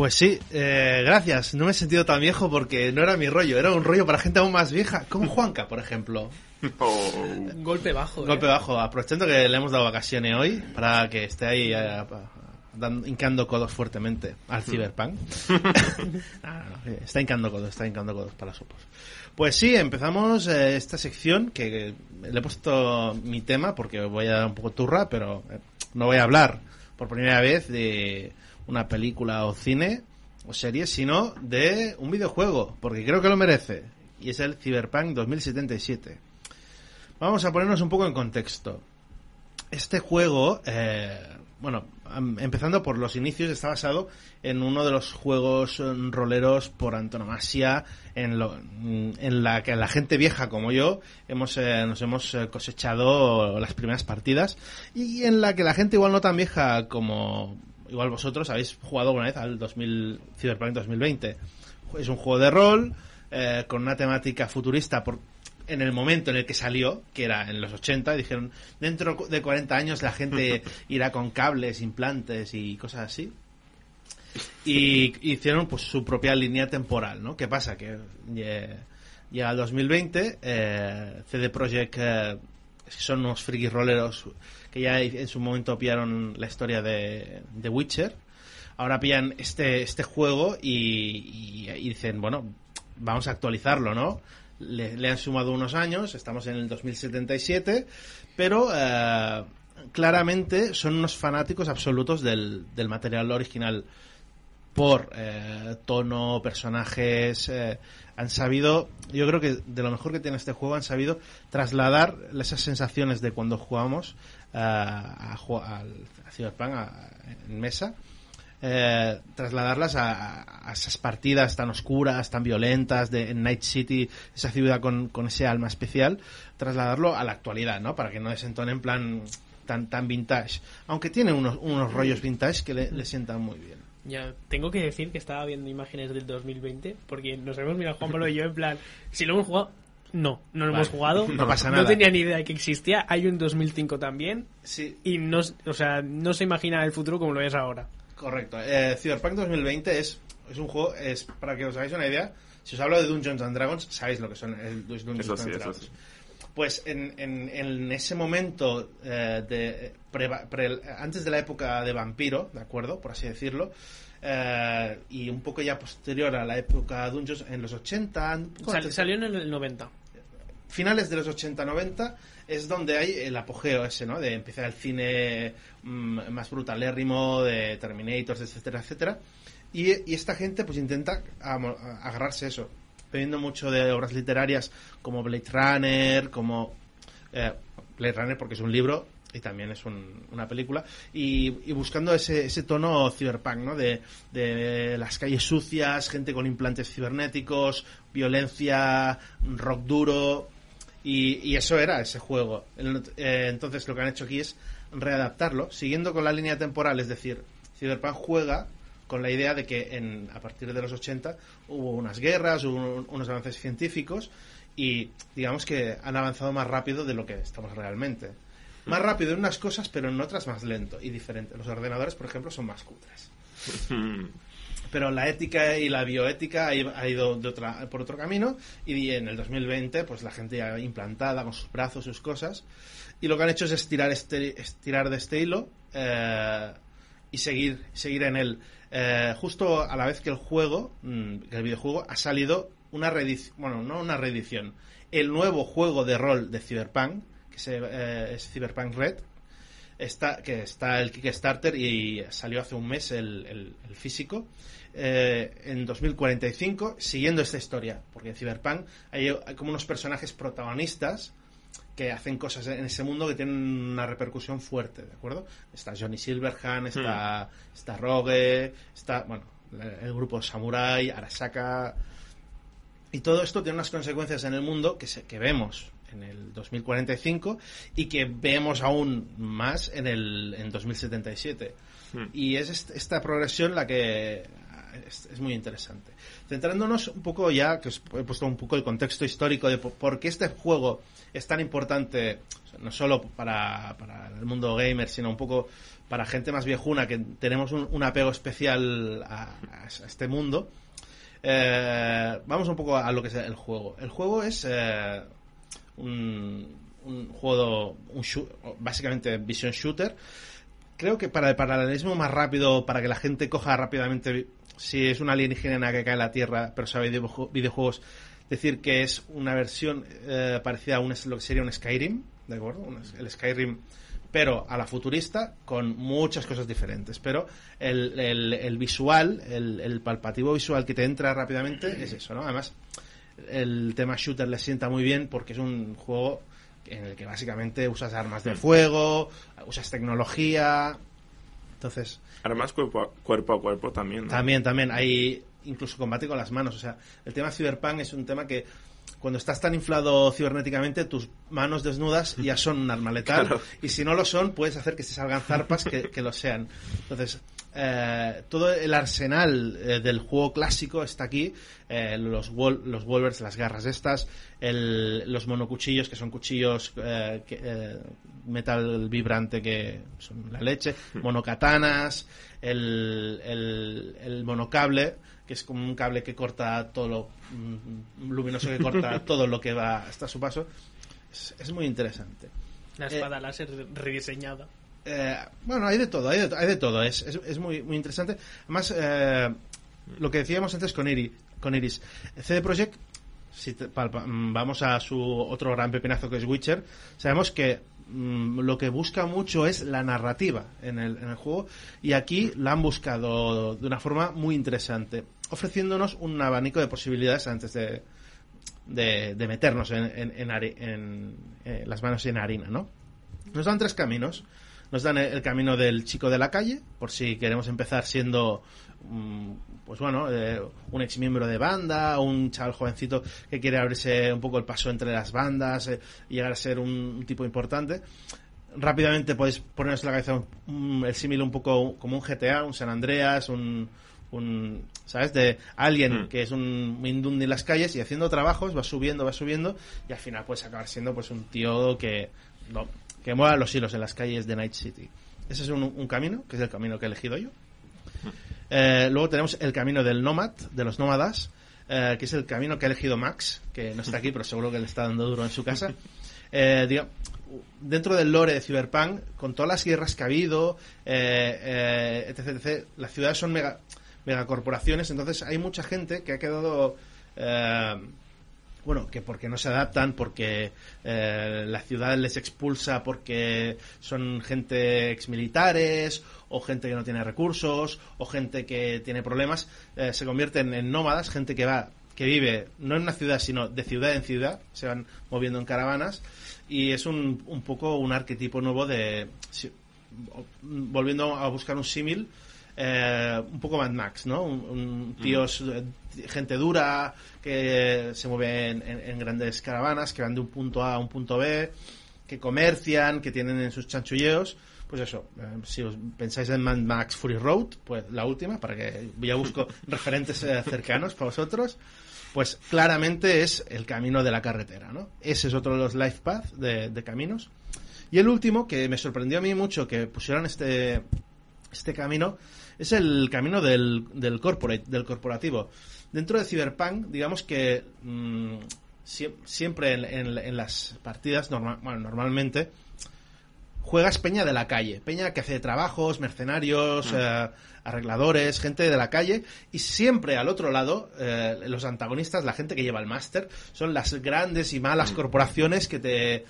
Pues sí, eh, gracias. No me he sentido tan viejo porque no era mi rollo, era un rollo para gente aún más vieja, como Juanca, por ejemplo. Oh. Golpe bajo. Golpe eh. bajo, aprovechando que le hemos dado vacaciones hoy para que esté ahí eh, dando- hincando codos fuertemente al Cyberpunk. (laughs) Ah, no, eh, está hincando codos, está hincando codos para sopos. Pues sí, empezamos eh, esta sección que le he puesto mi tema porque voy a dar un poco turra, pero eh, no voy a hablar por primera vez de una película o cine o serie, sino de un videojuego, porque creo que lo merece. Y es el Cyberpunk 2077. Vamos a ponernos un poco en contexto. Este juego, eh, bueno, empezando por los inicios, está basado en uno de los juegos eh, roleros por antonomasia, en, lo, en la que la gente vieja como yo hemos, eh, nos hemos eh, cosechado las primeras partidas y en la que la gente igual no tan vieja como igual vosotros habéis jugado alguna vez al 2000, Cyberpunk 2020. Es un juego de rol eh, con una temática futurista por, en el momento en el que salió, que era en los 80, y dijeron, dentro de 40 años la gente (laughs) irá con cables, implantes y cosas así. y hicieron pues su propia línea temporal, ¿no? ¿Qué pasa? Que eh, llega el 2020, eh, CD Projekt eh, son unos friki rolleros que ya en su momento pillaron la historia de, de Witcher. Ahora pillan este, este juego y, dicen, bueno, vamos a actualizarlo, ¿no? Le, le han sumado unos años, estamos en el 2077, pero eh, claramente son unos fanáticos absolutos del, del material original por eh, tono, personajes, eh, han sabido, yo creo que de lo mejor que tiene este juego, han sabido trasladar esas sensaciones de cuando jugamos a, al- a Cyberpunk a- en mesa, eh, trasladarlas a, a esas partidas tan oscuras, tan violentas de en Night City, esa ciudad con, con ese alma especial, trasladarlo a la actualidad, ¿no? Para que no desentone en plan tan, tan vintage. Aunque tiene unos, unos rollos vintage que le, le sientan muy bien. Ya, tengo que decir que estaba viendo imágenes del 2020 porque nos hemos mirado Juan Pablo y yo en plan, si lo hemos jugado, no, no lo Vale, hemos jugado, (laughs) no pasa nada. No tenía ni idea de que existía, hay un 2005 también Sí, y no, o sea, no se imagina el futuro como lo es ahora. Correcto. Eh, Cyberpunk 2020 es, es un juego, es para que os hagáis una idea, si os hablo de Dungeons and Dragons, sabéis lo que son el, los Dungeons Eso sí, and eso Dragons. sí. Pues en, en, en ese momento, eh, de, pre- pre- antes de la época de vampiro, ¿de acuerdo? Por así decirlo, eh, y un poco ya posterior a la época Dungeons, en los 80, un poco Sal- salió en el 90. Finales de los 80-90 es donde hay el apogeo ese, ¿no? De empezar el cine mm, más brutalérrimo, de Terminators, etcétera, etcétera. Y, esta gente pues intenta amo- agarrarse a eso, bebiendo mucho de obras literarias como Blade Runner, como... eh, Blade Runner porque es un libro y también es un- una película y, y buscando ese, ese tono cyberpunk, ¿no? De, de las calles sucias, gente con implantes cibernéticos, violencia, rock duro y, y eso era ese juego. Eh, entonces lo que han hecho aquí es readaptarlo, siguiendo con la línea temporal, es decir, Cyberpunk juega con la idea de que en, a partir de los 80 hubo unas guerras, hubo un- unos avances científicos y digamos que han avanzado más rápido de lo que estamos realmente. Más rápido en unas cosas, pero en otras más lento y diferente. Los ordenadores, por ejemplo, son más cutres. (laughs) Pero la ética y la bioética ha ido- por otro camino y en el 2020 pues la gente ya implantada con sus brazos, sus cosas y lo que han hecho es estirar, este, estirar de este hilo eh, y seguir, seguir en él. Eh, justo a la vez que el juego, mm, que el videojuego, ha salido una reedición, bueno, no una reedición, el nuevo juego de rol de Cyberpunk, que se, eh, es Cyberpunk Red, está, que está el Kickstarter y salió hace un mes el, el- el físico. eh, en 2045, siguiendo esta historia, porque en Cyberpunk hay, hay como unos personajes protagonistas que hacen cosas en ese mundo que tienen una repercusión fuerte, ¿de acuerdo? Está Johnny Silverhand, está, está Rogue, está, bueno, el grupo Samurai, Arasaka, y todo esto tiene unas consecuencias en el mundo que, se, que vemos en el 2045 y que vemos aún más en el en 2077. Hmm. Y es est- esta progresión la que es, es muy interesante. Centrándonos un poco ya, que os he puesto un poco el contexto histórico de por, qué este juego es tan importante, no solo para, para el mundo gamer, sino un poco para gente más viejuna que tenemos un, un apego especial a- a este mundo. Eh, vamos un poco a lo que es el juego. El juego es eh, un, un juego, un básicamente vision shooter. Creo que para el paralelismo más rápido, para que la gente coja rápidamente si es una alienígena que cae en la Tierra, pero sabe videoju- videojuegos, decir que es una versión eh, parecida a un, lo que sería un Skyrim, ¿de acuerdo? El Skyrim pero a la futurista con muchas cosas diferentes. Pero el, el- el visual, el, el palpativo visual que te entra rápidamente es eso, ¿no? Además, el tema shooter le sienta muy bien porque es un juego en el que básicamente usas armas de fuego, usas tecnología. Entonces, Además, cuerpo a cuerpo, a cuerpo también. ¿no? también, también hay incluso combate con las manos. O sea, el tema Cyberpunk es un tema que cuando estás tan inflado cibernéticamente, tus manos desnudas ya son un arma letal. (laughs) Claro. Y si no lo son, puedes hacer que se salgan zarpas que, que lo sean. Entonces, eh, todo el arsenal eh, del juego clásico está aquí. Eh, los, wol- los Wolvers, las garras estas, el- los monocuchillos, que son cuchillos eh, que, eh, metal vibrante que son la leche, monokatanas, el, el, el monocable, que es como un cable que corta todo lo mm, luminoso que corta (laughs) todo lo que va hasta su paso. Es, es muy interesante. La Eh, espada láser rediseñada. Eh, bueno, hay de todo, hay de, hay de todo. Es, es, muy, muy interesante. Además, eh, lo que decíamos antes con, Iri, con Iris, CD Projekt, si te- pa- pa- mm, vamos a su otro gran pepinazo que es Witcher, sabemos que mm, lo que busca mucho es la narrativa en el, en el juego y aquí la han buscado de una forma muy interesante, ofreciéndonos un abanico de posibilidades antes de, de, de meternos en, en, en, eh, las manos en harina, ¿no? Nos dan tres caminos. Nos dan el, camino del chico de la calle, por si queremos empezar siendo, mm, pues bueno, eh, un ex miembro de banda, un chaval jovencito que quiere abrirse un poco el paso entre las bandas eh, y llegar a ser un, tipo importante. Rápidamente podéis poneros en la cabeza un- un- el símil un poco como un GTA, un San Andreas, un, un ¿sabes? De alguien Mm. que es un mindundi en las calles y haciendo trabajos, va subiendo, va subiendo y al final puedes acabar siendo pues un tío que no, que mueva los hilos en las calles de Night City. Ese es un, un camino, que es el camino que he elegido yo. Eh, luego tenemos el camino del Nomad, de los nómadas, eh, que es el camino que ha elegido Max, que no está aquí, pero seguro que le está dando duro en su casa. (laughs) Eh, dentro del lore de Cyberpunk, con todas las guerras que ha habido, etc, etc, las ciudades son mega, megacorporaciones, entonces hay mucha gente que ha quedado... bueno, que porque no se adaptan, porque eh, la ciudad les expulsa porque son gente exmilitares o gente que no tiene recursos o gente que tiene problemas, eh, se convierten en nómadas, gente que va que vive no en una ciudad sino de ciudad en ciudad, se van moviendo en caravanas y es un, un poco un arquetipo nuevo de si- volviendo a buscar un símil eh, un poco Mad Max, ¿no? Un, un tíos, eh, gente dura que se mueve en, en- en grandes caravanas, que van de un punto A a un punto B, que comercian, que tienen en sus chanchulleos. Pues eso, eh, si os pensáis en Mad Max Fury Road, pues la última, para que ya busco (laughs) referentes eh, cercanos para vosotros, pues claramente es el camino de la carretera, ¿no? Ese es otro de los life path de, de caminos. Y el último, que me sorprendió a mí mucho que pusieran este, este camino es el camino del, del corporate, del corporativo. Dentro de Cyberpunk, digamos que mm, sie- siempre en, en- en las partidas, norma- bueno, normalmente, juegas peña de la calle, peña que hace trabajos, mercenarios, eh, arregladores, gente de la calle, y siempre al otro lado, eh, los antagonistas, la gente que lleva el máster, son las grandes y malas corporaciones que te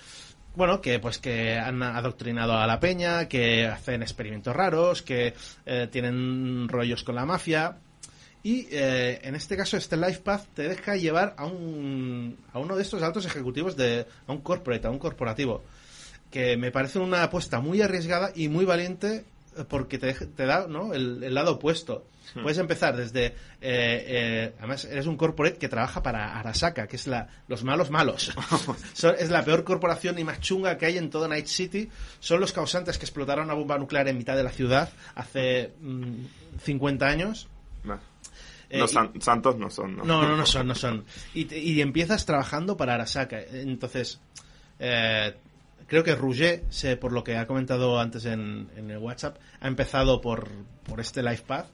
bueno, que pues que han adoctrinado a la peña, que hacen experimentos raros, que eh, tienen rollos con la mafia. Y eh, en este caso, este Life Path te deja llevar a un a uno de estos altos ejecutivos de a un corporate, a un corporativo, que me parece una apuesta muy arriesgada y muy valiente porque te, te da ¿no? el, el lado opuesto. Puedes empezar desde... eh, eh, además, eres un corporate que trabaja para Arasaka, que es la, los malos malos. (laughs) Son- es la peor corporación y más chunga que hay en toda Night City. Son los causantes que explotaron una bomba nuclear en mitad de la ciudad hace mm, 50 años. Eh, Los san- santos no son, ¿no? no, no, no (laughs) son, no son. Y, empiezas trabajando para Arasaka. Entonces, eh, creo que Rouget, sé, por lo que ha comentado antes en, en el WhatsApp, ha empezado por, por este Life Path.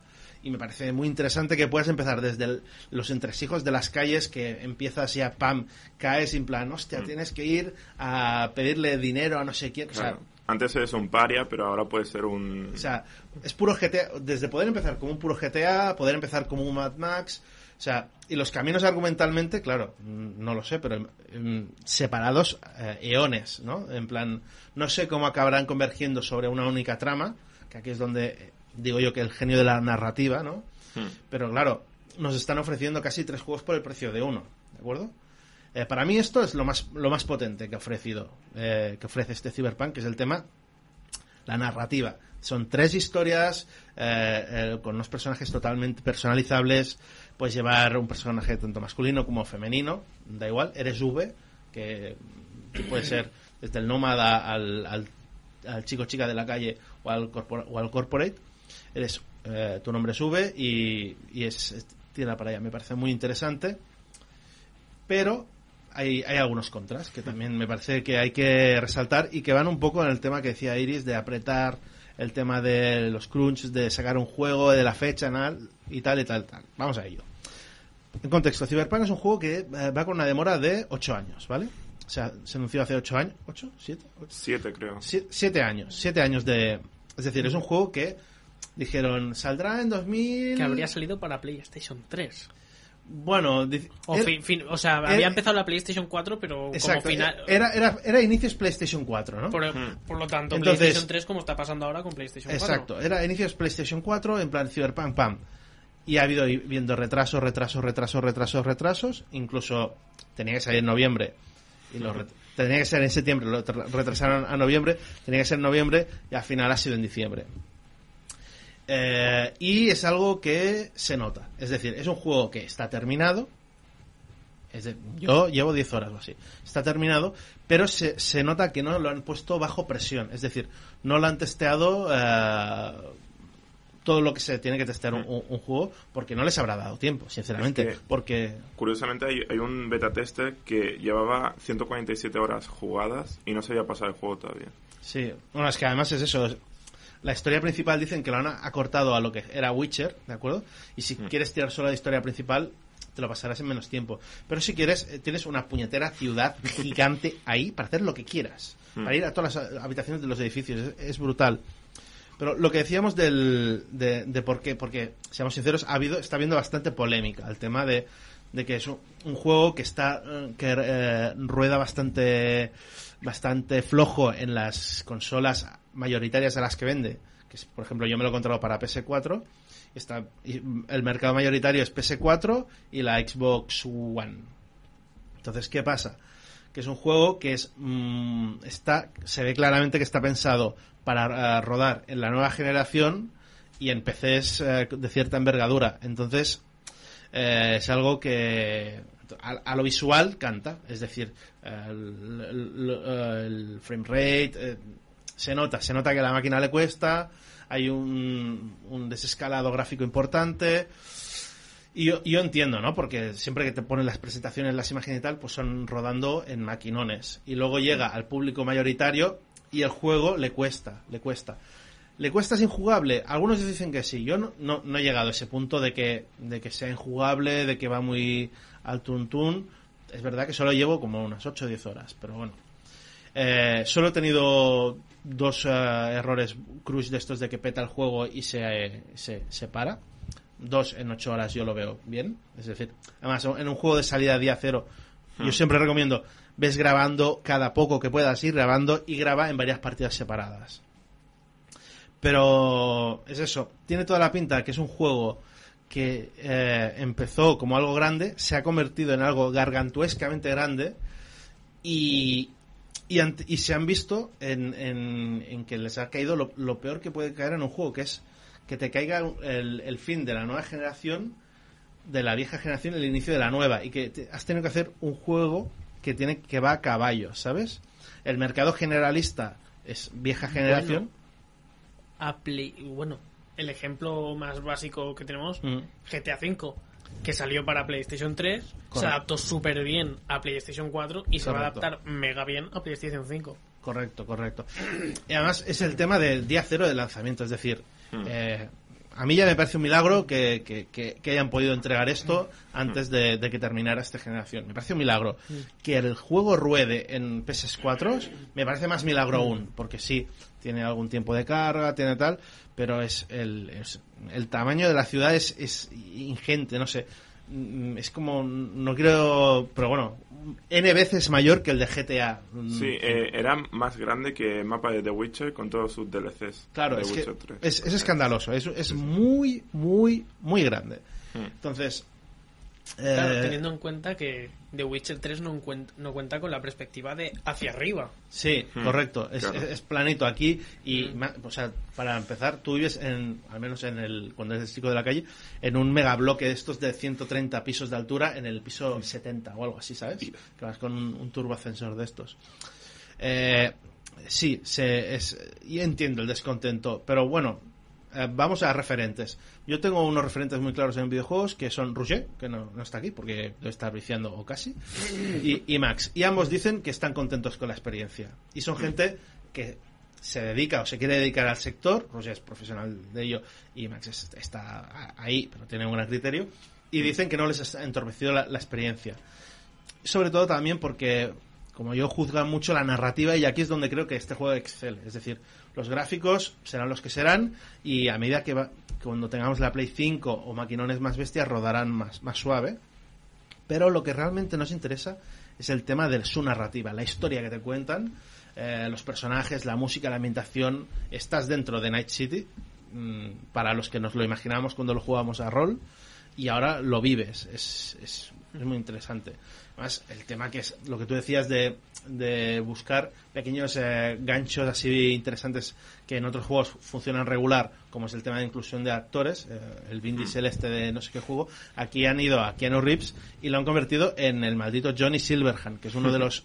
Y me parece muy interesante que puedas empezar desde el- los entresijos de las calles, que empiezas ya, pam, caes en plan, hostia, tienes que ir a pedirle dinero a no sé quién. O sea, Claro. Antes eres un paria, pero ahora puedes ser un... o sea, es puro GTA, desde poder empezar como un puro GTA, poder empezar como un Mad Max, o sea, y los caminos argumentalmente, claro, mm, no lo sé, pero mm, separados eh, eones, ¿no? En plan, no sé cómo acabarán convergiendo sobre una única trama, que aquí es donde eh, digo yo que el genio de la narrativa, ¿no? Hmm. Pero claro, nos están ofreciendo casi tres juegos por el precio de uno, ¿de acuerdo? Eh, para mí esto es lo más, lo más potente que ha ofrecido, eh, que ofrece este Cyberpunk, que es el tema la narrativa. Son tres historias eh, eh, con unos personajes totalmente personalizables. Puedes llevar un personaje tanto masculino como femenino, da igual. Eres V, que, puede ser desde el nómada al, al, al chico chica de la calle o al, corpora- o al corporate. Eres eh, tu nombre sube y, y es, es- tira para allá. Me parece muy interesante, pero hay, hay algunos contras que también me parece que hay que resaltar y que van un poco en el tema que decía Iris de apretar el tema de los crunch, de sacar un juego, de la fecha y tal y tal, tal. Vamos a ello. En contexto, Cyberpunk es un juego que eh, va con una demora de 8 años, ¿vale? O sea, se anunció hace 8 años. ¿8? ¿7? Siete, creo. Sie- siete años, siete años de... Es decir, es un juego que dijeron, saldrá en 2000... Que habría salido para PlayStation 3. Bueno, O, era- fin- fin- o sea, era- había empezado la PlayStation 4, pero exacto, como final. era, era, era inicios PlayStation 4, ¿no? Por, por lo tanto, Entonces- PlayStation 3 como está pasando ahora con PlayStation 4. Exacto, era inicios PlayStation 4, en plan Cyberpunk, pam. Y ha habido viendo retrasos, retrasos, retrasos, retrasos, retrasos. Incluso tenía que salir en noviembre. Y lo tenía que ser en septiembre, lo tra- retrasaron a noviembre. Tenía que ser en noviembre y al final ha sido en diciembre. Eh, y es algo que se nota. Es decir, es un juego que está terminado. Es yo llevo 10 horas o así. Está terminado, pero se, se nota que no lo han puesto bajo presión. Es decir, no lo han testeado eh, todo lo que se tiene que testear un, juego porque no les habrá dado tiempo, sinceramente. Es que- Porque Curiosamente hay, hay un beta tester que llevaba 147 horas jugadas y no se había pasado el juego todavía. Sí, bueno, es que además es eso. es- La historia principal dicen que lo han acortado a lo que era Witcher, ¿de acuerdo? Y si quieres tirar solo la historia principal, te lo pasarás en menos tiempo. Pero si quieres, eh, tienes una puñetera ciudad (laughs) gigante ahí para hacer lo que quieras. Para ir a todas las habitaciones de los edificios. Es, es brutal. Pero lo que decíamos del, de, por qué, porque, seamos sinceros, ha habido, está habiendo bastante polémica el tema de, de que es un, juego que está, eh, que eh, rueda bastante, bastante flojo en las consolas mayoritarias a las que vende. Que por ejemplo, yo me lo he encontrado para PS4. Está, el mercado mayoritario es PS4 y la Xbox One. Entonces, ¿qué pasa? Que es un juego que es mm, está se ve claramente que está pensado para eh, rodar en la nueva generación y en PCs eh, de cierta envergadura. Entonces, eh, es algo que a, a lo visual canta. Es decir, el frame rate eh, se nota, se nota que a la máquina le cuesta. Hay un, un desescalado gráfico importante. Y yo, yo entiendo, ¿no? Porque siempre que te ponen las presentaciones, las imágenes y tal, pues son rodando en maquinones. Y luego llega al público mayoritario y el juego le cuesta, le cuesta. ¿Le cuesta es injugable? Algunos dicen que sí. Yo no, no, no he llegado a ese punto de que, de que sea injugable, de que va muy al tuntún. Es verdad que solo llevo como unas 8 o 10 horas, pero bueno. Eh, solo he tenido dos eh, errores crush de estos de que peta el juego y se, eh, se, se para. Dos en ocho horas yo lo veo bien. Es decir, además en un juego de salida día cero, yo siempre recomiendo, ves grabando cada poco que puedas ir grabando y graba en varias partidas separadas. Pero es eso, tiene toda la pinta que es un juego que eh, empezó como algo grande, se ha convertido en algo gargantuescamente grande y, y, se han visto en, en- que les ha caído lo, lo peor que puede caer en un juego, que es que te caiga el, el fin de la nueva generación, de la vieja generación, el inicio de la nueva, y que te- has tenido que hacer un juego que tiene que va a caballo, ¿sabes? El mercado generalista es vieja generación. A Play- bueno, el ejemplo más básico que tenemos, Mm. GTA V, que salió para PlayStation 3, se adaptó súper bien a PlayStation 4 y se va a adaptar mega bien a PlayStation 5. Correcto, correcto. Y además es el tema del día cero del lanzamiento, es decir, eh, a mí ya me parece un milagro que, que- que- que hayan podido entregar esto antes de, que terminara esta generación. Me parece un milagro. Que el juego ruede en PS4 me parece más milagro aún, porque sí, tiene algún tiempo de carga, tiene tal, pero es el, el tamaño de la ciudad es, es ingente, no sé. Mm, Es como, no quiero, pero bueno, N veces mayor que el de GTA. Mm, Sí, eh, era más grande que el mapa de The Witcher con todos sus DLCs. Claro, es que Witcher 3. es, es escandaloso, es, es muy, muy, muy grande. Mm. Entonces, Claro, eh, teniendo en cuenta que The Witcher 3 no, no cuenta con la perspectiva de hacia arriba. sí, Mm, correcto, es, claro. es- es planito aquí y, Mm. ma- o sea, para empezar, tú vives en, al menos en el, cuando eres chico de la calle, en un megabloque de estos de 130 pisos de altura en el piso 70 o algo así, ¿sabes? Que vas con un, un turbo ascensor de estos. Eh, sí, se, es, y entiendo el descontento, pero bueno, eh, vamos a referentes. Yo tengo unos referentes muy claros en videojuegos que son Roger, que no, no está aquí porque lo está viciando o casi, y, y Max. Y ambos dicen que están contentos con la experiencia. Y son gente que se dedica o se quiere dedicar al sector. Roger es profesional de ello y Max es- está ahí, pero tiene un gran criterio. Y dicen que no les ha entorpecido la experiencia. Sobre todo también porque, como yo, juzgan mucho la narrativa y aquí es donde creo que este juego excel. Es decir, los gráficos serán los que serán y a medida que va- cuando tengamos la Play 5 o maquinones más bestias rodarán más, más suave. Pero lo que realmente nos interesa es el tema de su narrativa, la historia que te cuentan, eh, los personajes, la música, la ambientación. Estás dentro de Night City, mm, para los que nos lo imaginamos cuando lo jugábamos a rol, y ahora lo vives. Es, es, es muy interesante. Además, el tema que es lo que tú decías de, de buscar pequeños eh, ganchos así interesantes que en otros juegos funcionan regular, como es el tema de inclusión de actores, eh, el Vin Diesel este de no sé qué juego, aquí han ido a Keanu Reeves y lo han convertido en el maldito Johnny Silverhand, que es uno de (laughs) los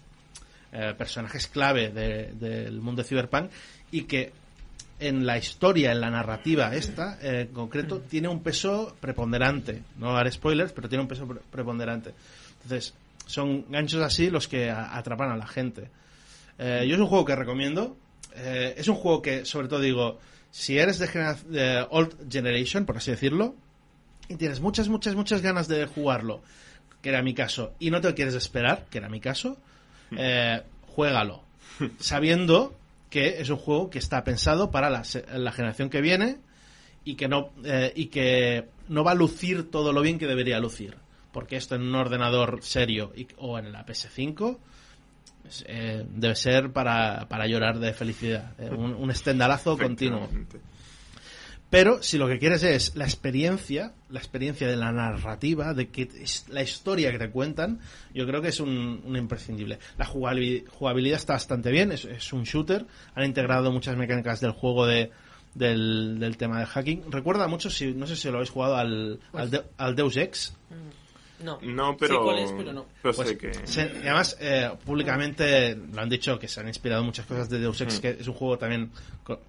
eh, personajes clave de- del mundo de Cyberpunk y que en la historia, en la narrativa esta, eh, en concreto, tiene un peso preponderante. No haré spoilers, pero tiene un peso pre- preponderante. Entonces, son ganchos así los que a- atrapan a la gente. Eh, yo es un juego que recomiendo. Eh, es un juego que, sobre todo, digo, si eres de, genera- de Old Generation, por así decirlo, y tienes muchas, muchas, muchas ganas de jugarlo, que era mi caso, y no te lo quieres esperar, que era mi caso, eh, juégalo. (laughs) Sabiendo que es un juego que está pensado para la, la generación que viene y que no eh, y que no va a lucir todo lo bien que debería lucir. Porque esto en un ordenador serio y- o en la PS5 es, eh, debe ser para, para llorar de felicidad. eh, un, un estendalazo (laughs) continuo. Pero si lo que quieres es la experiencia, la experiencia de la narrativa, de que es la historia que te cuentan, yo creo que es un, un imprescindible. La jugabil- jugabilidad está bastante bien, es, es un shooter, han integrado muchas mecánicas del juego de, del, del tema de hacking. Recuerda mucho, si no sé si lo habéis jugado al, al, De- al Deus Ex. No. No, pero. Sé cuál es, pero no. pero Pues, sé que. se- y además, eh, públicamente lo han dicho que se han inspirado muchas cosas de Deus Ex, Mm. que es un juego también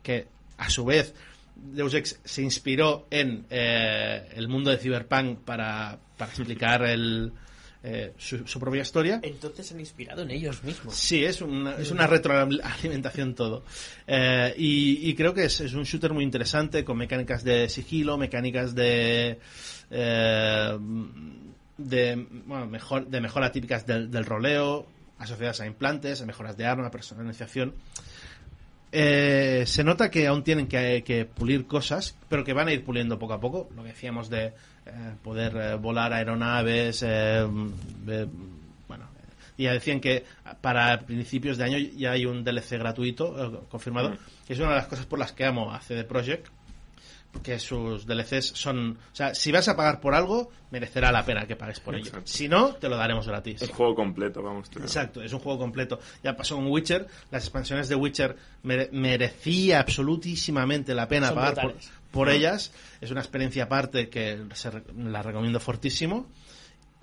que, a su vez, Deus Ex se inspiró en eh, el mundo de Cyberpunk para, para explicar (laughs) el, eh, su, su propia historia. Entonces se han inspirado en ellos mismos. Sí, es una, es una retroalimentación todo. Eh, y, y creo que es, es un shooter muy interesante con mecánicas de sigilo, mecánicas de. De, bueno, mejor, de mejora típicas del, del roleo, asociadas a implantes, a mejoras de arma, personalización. Eh, se nota que aún tienen que, que pulir cosas, pero que van a ir puliendo poco a poco. Lo que decíamos de eh, poder eh, volar aeronaves, eh, de- bueno, ya decían que para principios de año ya hay un DLC gratuito confirmado, Mm. que es una de las cosas por las que amo a CD Projekt, que sus DLCs son, o sea, si vas a pagar por algo, merecerá la pena que pagues por ello. Exacto. Si no, te lo daremos gratis. Un juego completo, vamos. Exacto, es un juego completo. Ya pasó con Witcher, las expansiones de Witcher mere- merecía absolutísimamente la pena Son pagar por, por ellas. Es una experiencia aparte que se re- la recomiendo fortísimo.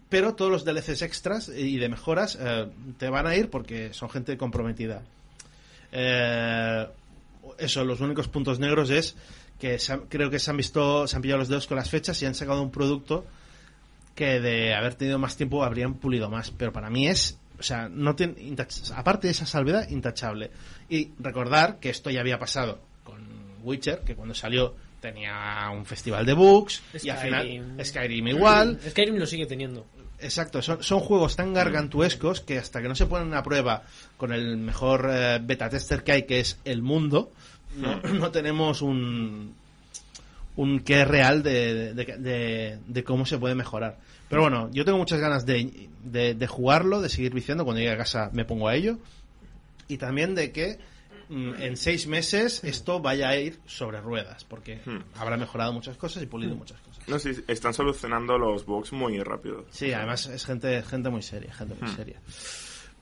Pero todos los DLCs extras y de mejoras eh, te van a ir porque son gente comprometida. Eh, eso, los únicos puntos negros es que se han- creo que se han visto, se han pillado los dedos con las fechas y han sacado un producto que de haber tenido más tiempo habrían pulido más. Pero para mí es, o sea, no tiene, aparte de esa salvedad, intachable. Y recordar que esto ya había pasado con Witcher, que cuando salió tenía un festival de bugs y al final Skyrim. Skyrim igual. (clears throat) Skyrim lo sigue teniendo. Exacto, son, son juegos tan gargantuescos que hasta que no se ponen a prueba con el mejor eh, beta tester que hay, que es el mundo, no, no tenemos un, un qué real de, de, de- de cómo se puede mejorar. Pero bueno, yo tengo muchas ganas de, de, de jugarlo, de seguir viciando. Cuando llegue a casa me pongo a ello. Y también de que mm, en seis meses esto vaya a ir sobre ruedas, porque Hmm. habrá mejorado muchas cosas y pulido muchas cosas. No, sí, están solucionando los bugs muy rápido. Sí, además es gente, gente muy seria, gente muy Hmm. seria.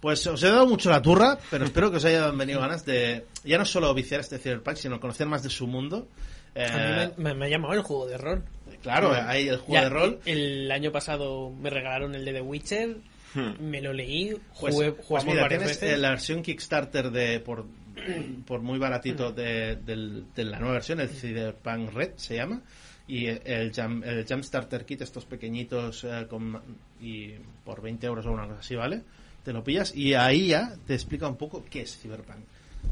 Pues os he dado mucho la turra, pero espero que os hayan venido ganas de ya no solo viciar este Cyberpunk, sino conocer más de su mundo. Eh, A mí me, me- me ha llamado el juego de rol. Claro, hay el juego Ya, de rol. El año pasado me regalaron el de The Witcher Me lo leí, Pues, jugué, pues jugamos mira, varias tienes veces. eh, la versión Kickstarter de por, (clears throat) por muy baratito de, del- de la nueva versión, el Cyberpunk Red se llama, y el, Jam, el Starter Kit, estos pequeñitos, eh, con, y por 20 euros o una cosa así, ¿vale? Te lo pillas y ahí ya te explica un poco qué es Cyberpunk.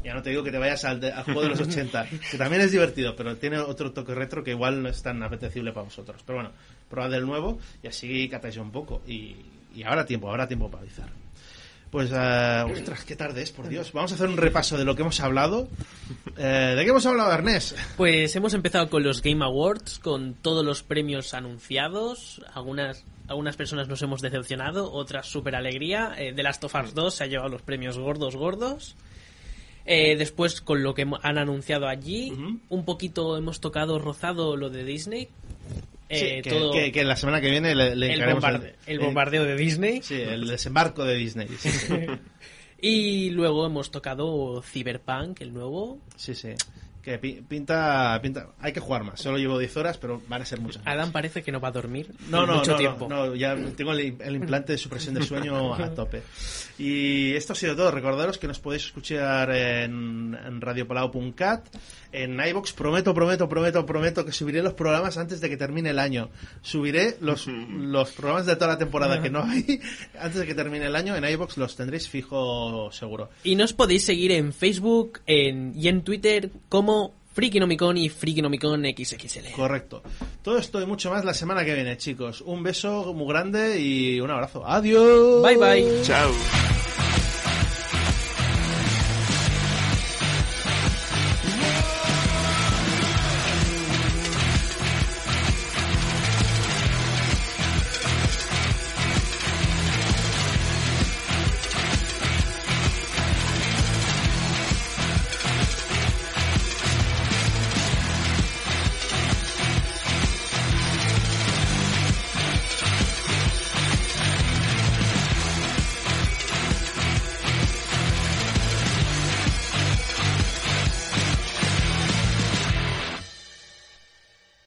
Ya no te digo que te vayas al, de- al juego de los (laughs) 80, que también es divertido, pero tiene otro toque retro que igual no es tan apetecible para vosotros. Pero bueno, probad el nuevo y así catáis un poco. Y, y ahora tiempo, ahora tiempo para avisar. Pues, eh, ostras, qué tarde es, por Dios. Vamos a hacer un repaso de lo que hemos hablado. Eh, ¿De qué hemos hablado, Ernest? Pues hemos empezado con los Game Awards, con todos los premios anunciados. Algunas, algunas personas nos hemos decepcionado, otras súper alegría. Eh, The Last of Us 2 se ha llevado los premios gordos, gordos. Eh, después, con lo que han anunciado allí, un poquito hemos tocado, rozado lo de Disney. Sí, Eh, que, todo que- que la semana que viene le, le el, bombarde- el el- bombardeo de Disney. Sí, el desembarco de Disney. Sí, sí. (laughs) Y luego hemos tocado Cyberpunk, el nuevo. sí, sí. Que pi- pinta, pinta... Hay que jugar más. Solo llevo 10 horas, pero van a ser muchas. más. Adam parece que no va a dormir No, no, mucho no, tiempo. no, no, ya tengo el, el implante de supresión de sueño a (laughs) tope. Y esto ha sido todo. Recordaros que nos podéis escuchar en, en radiopalau.cat, en iBox. Prometo, prometo, prometo, prometo que subiré los programas antes de que termine el año. Subiré los, (laughs) los programas de toda la temporada que no hay antes de que termine el año. En iBox los tendréis fijo seguro. Y nos podéis seguir en Facebook en, y en Twitter como Frikinomicon y Frikinomicon XXL. Correcto. Todo esto y mucho más la semana que viene, chicos. Un beso muy grande y un abrazo. Adiós. Bye bye. Chao.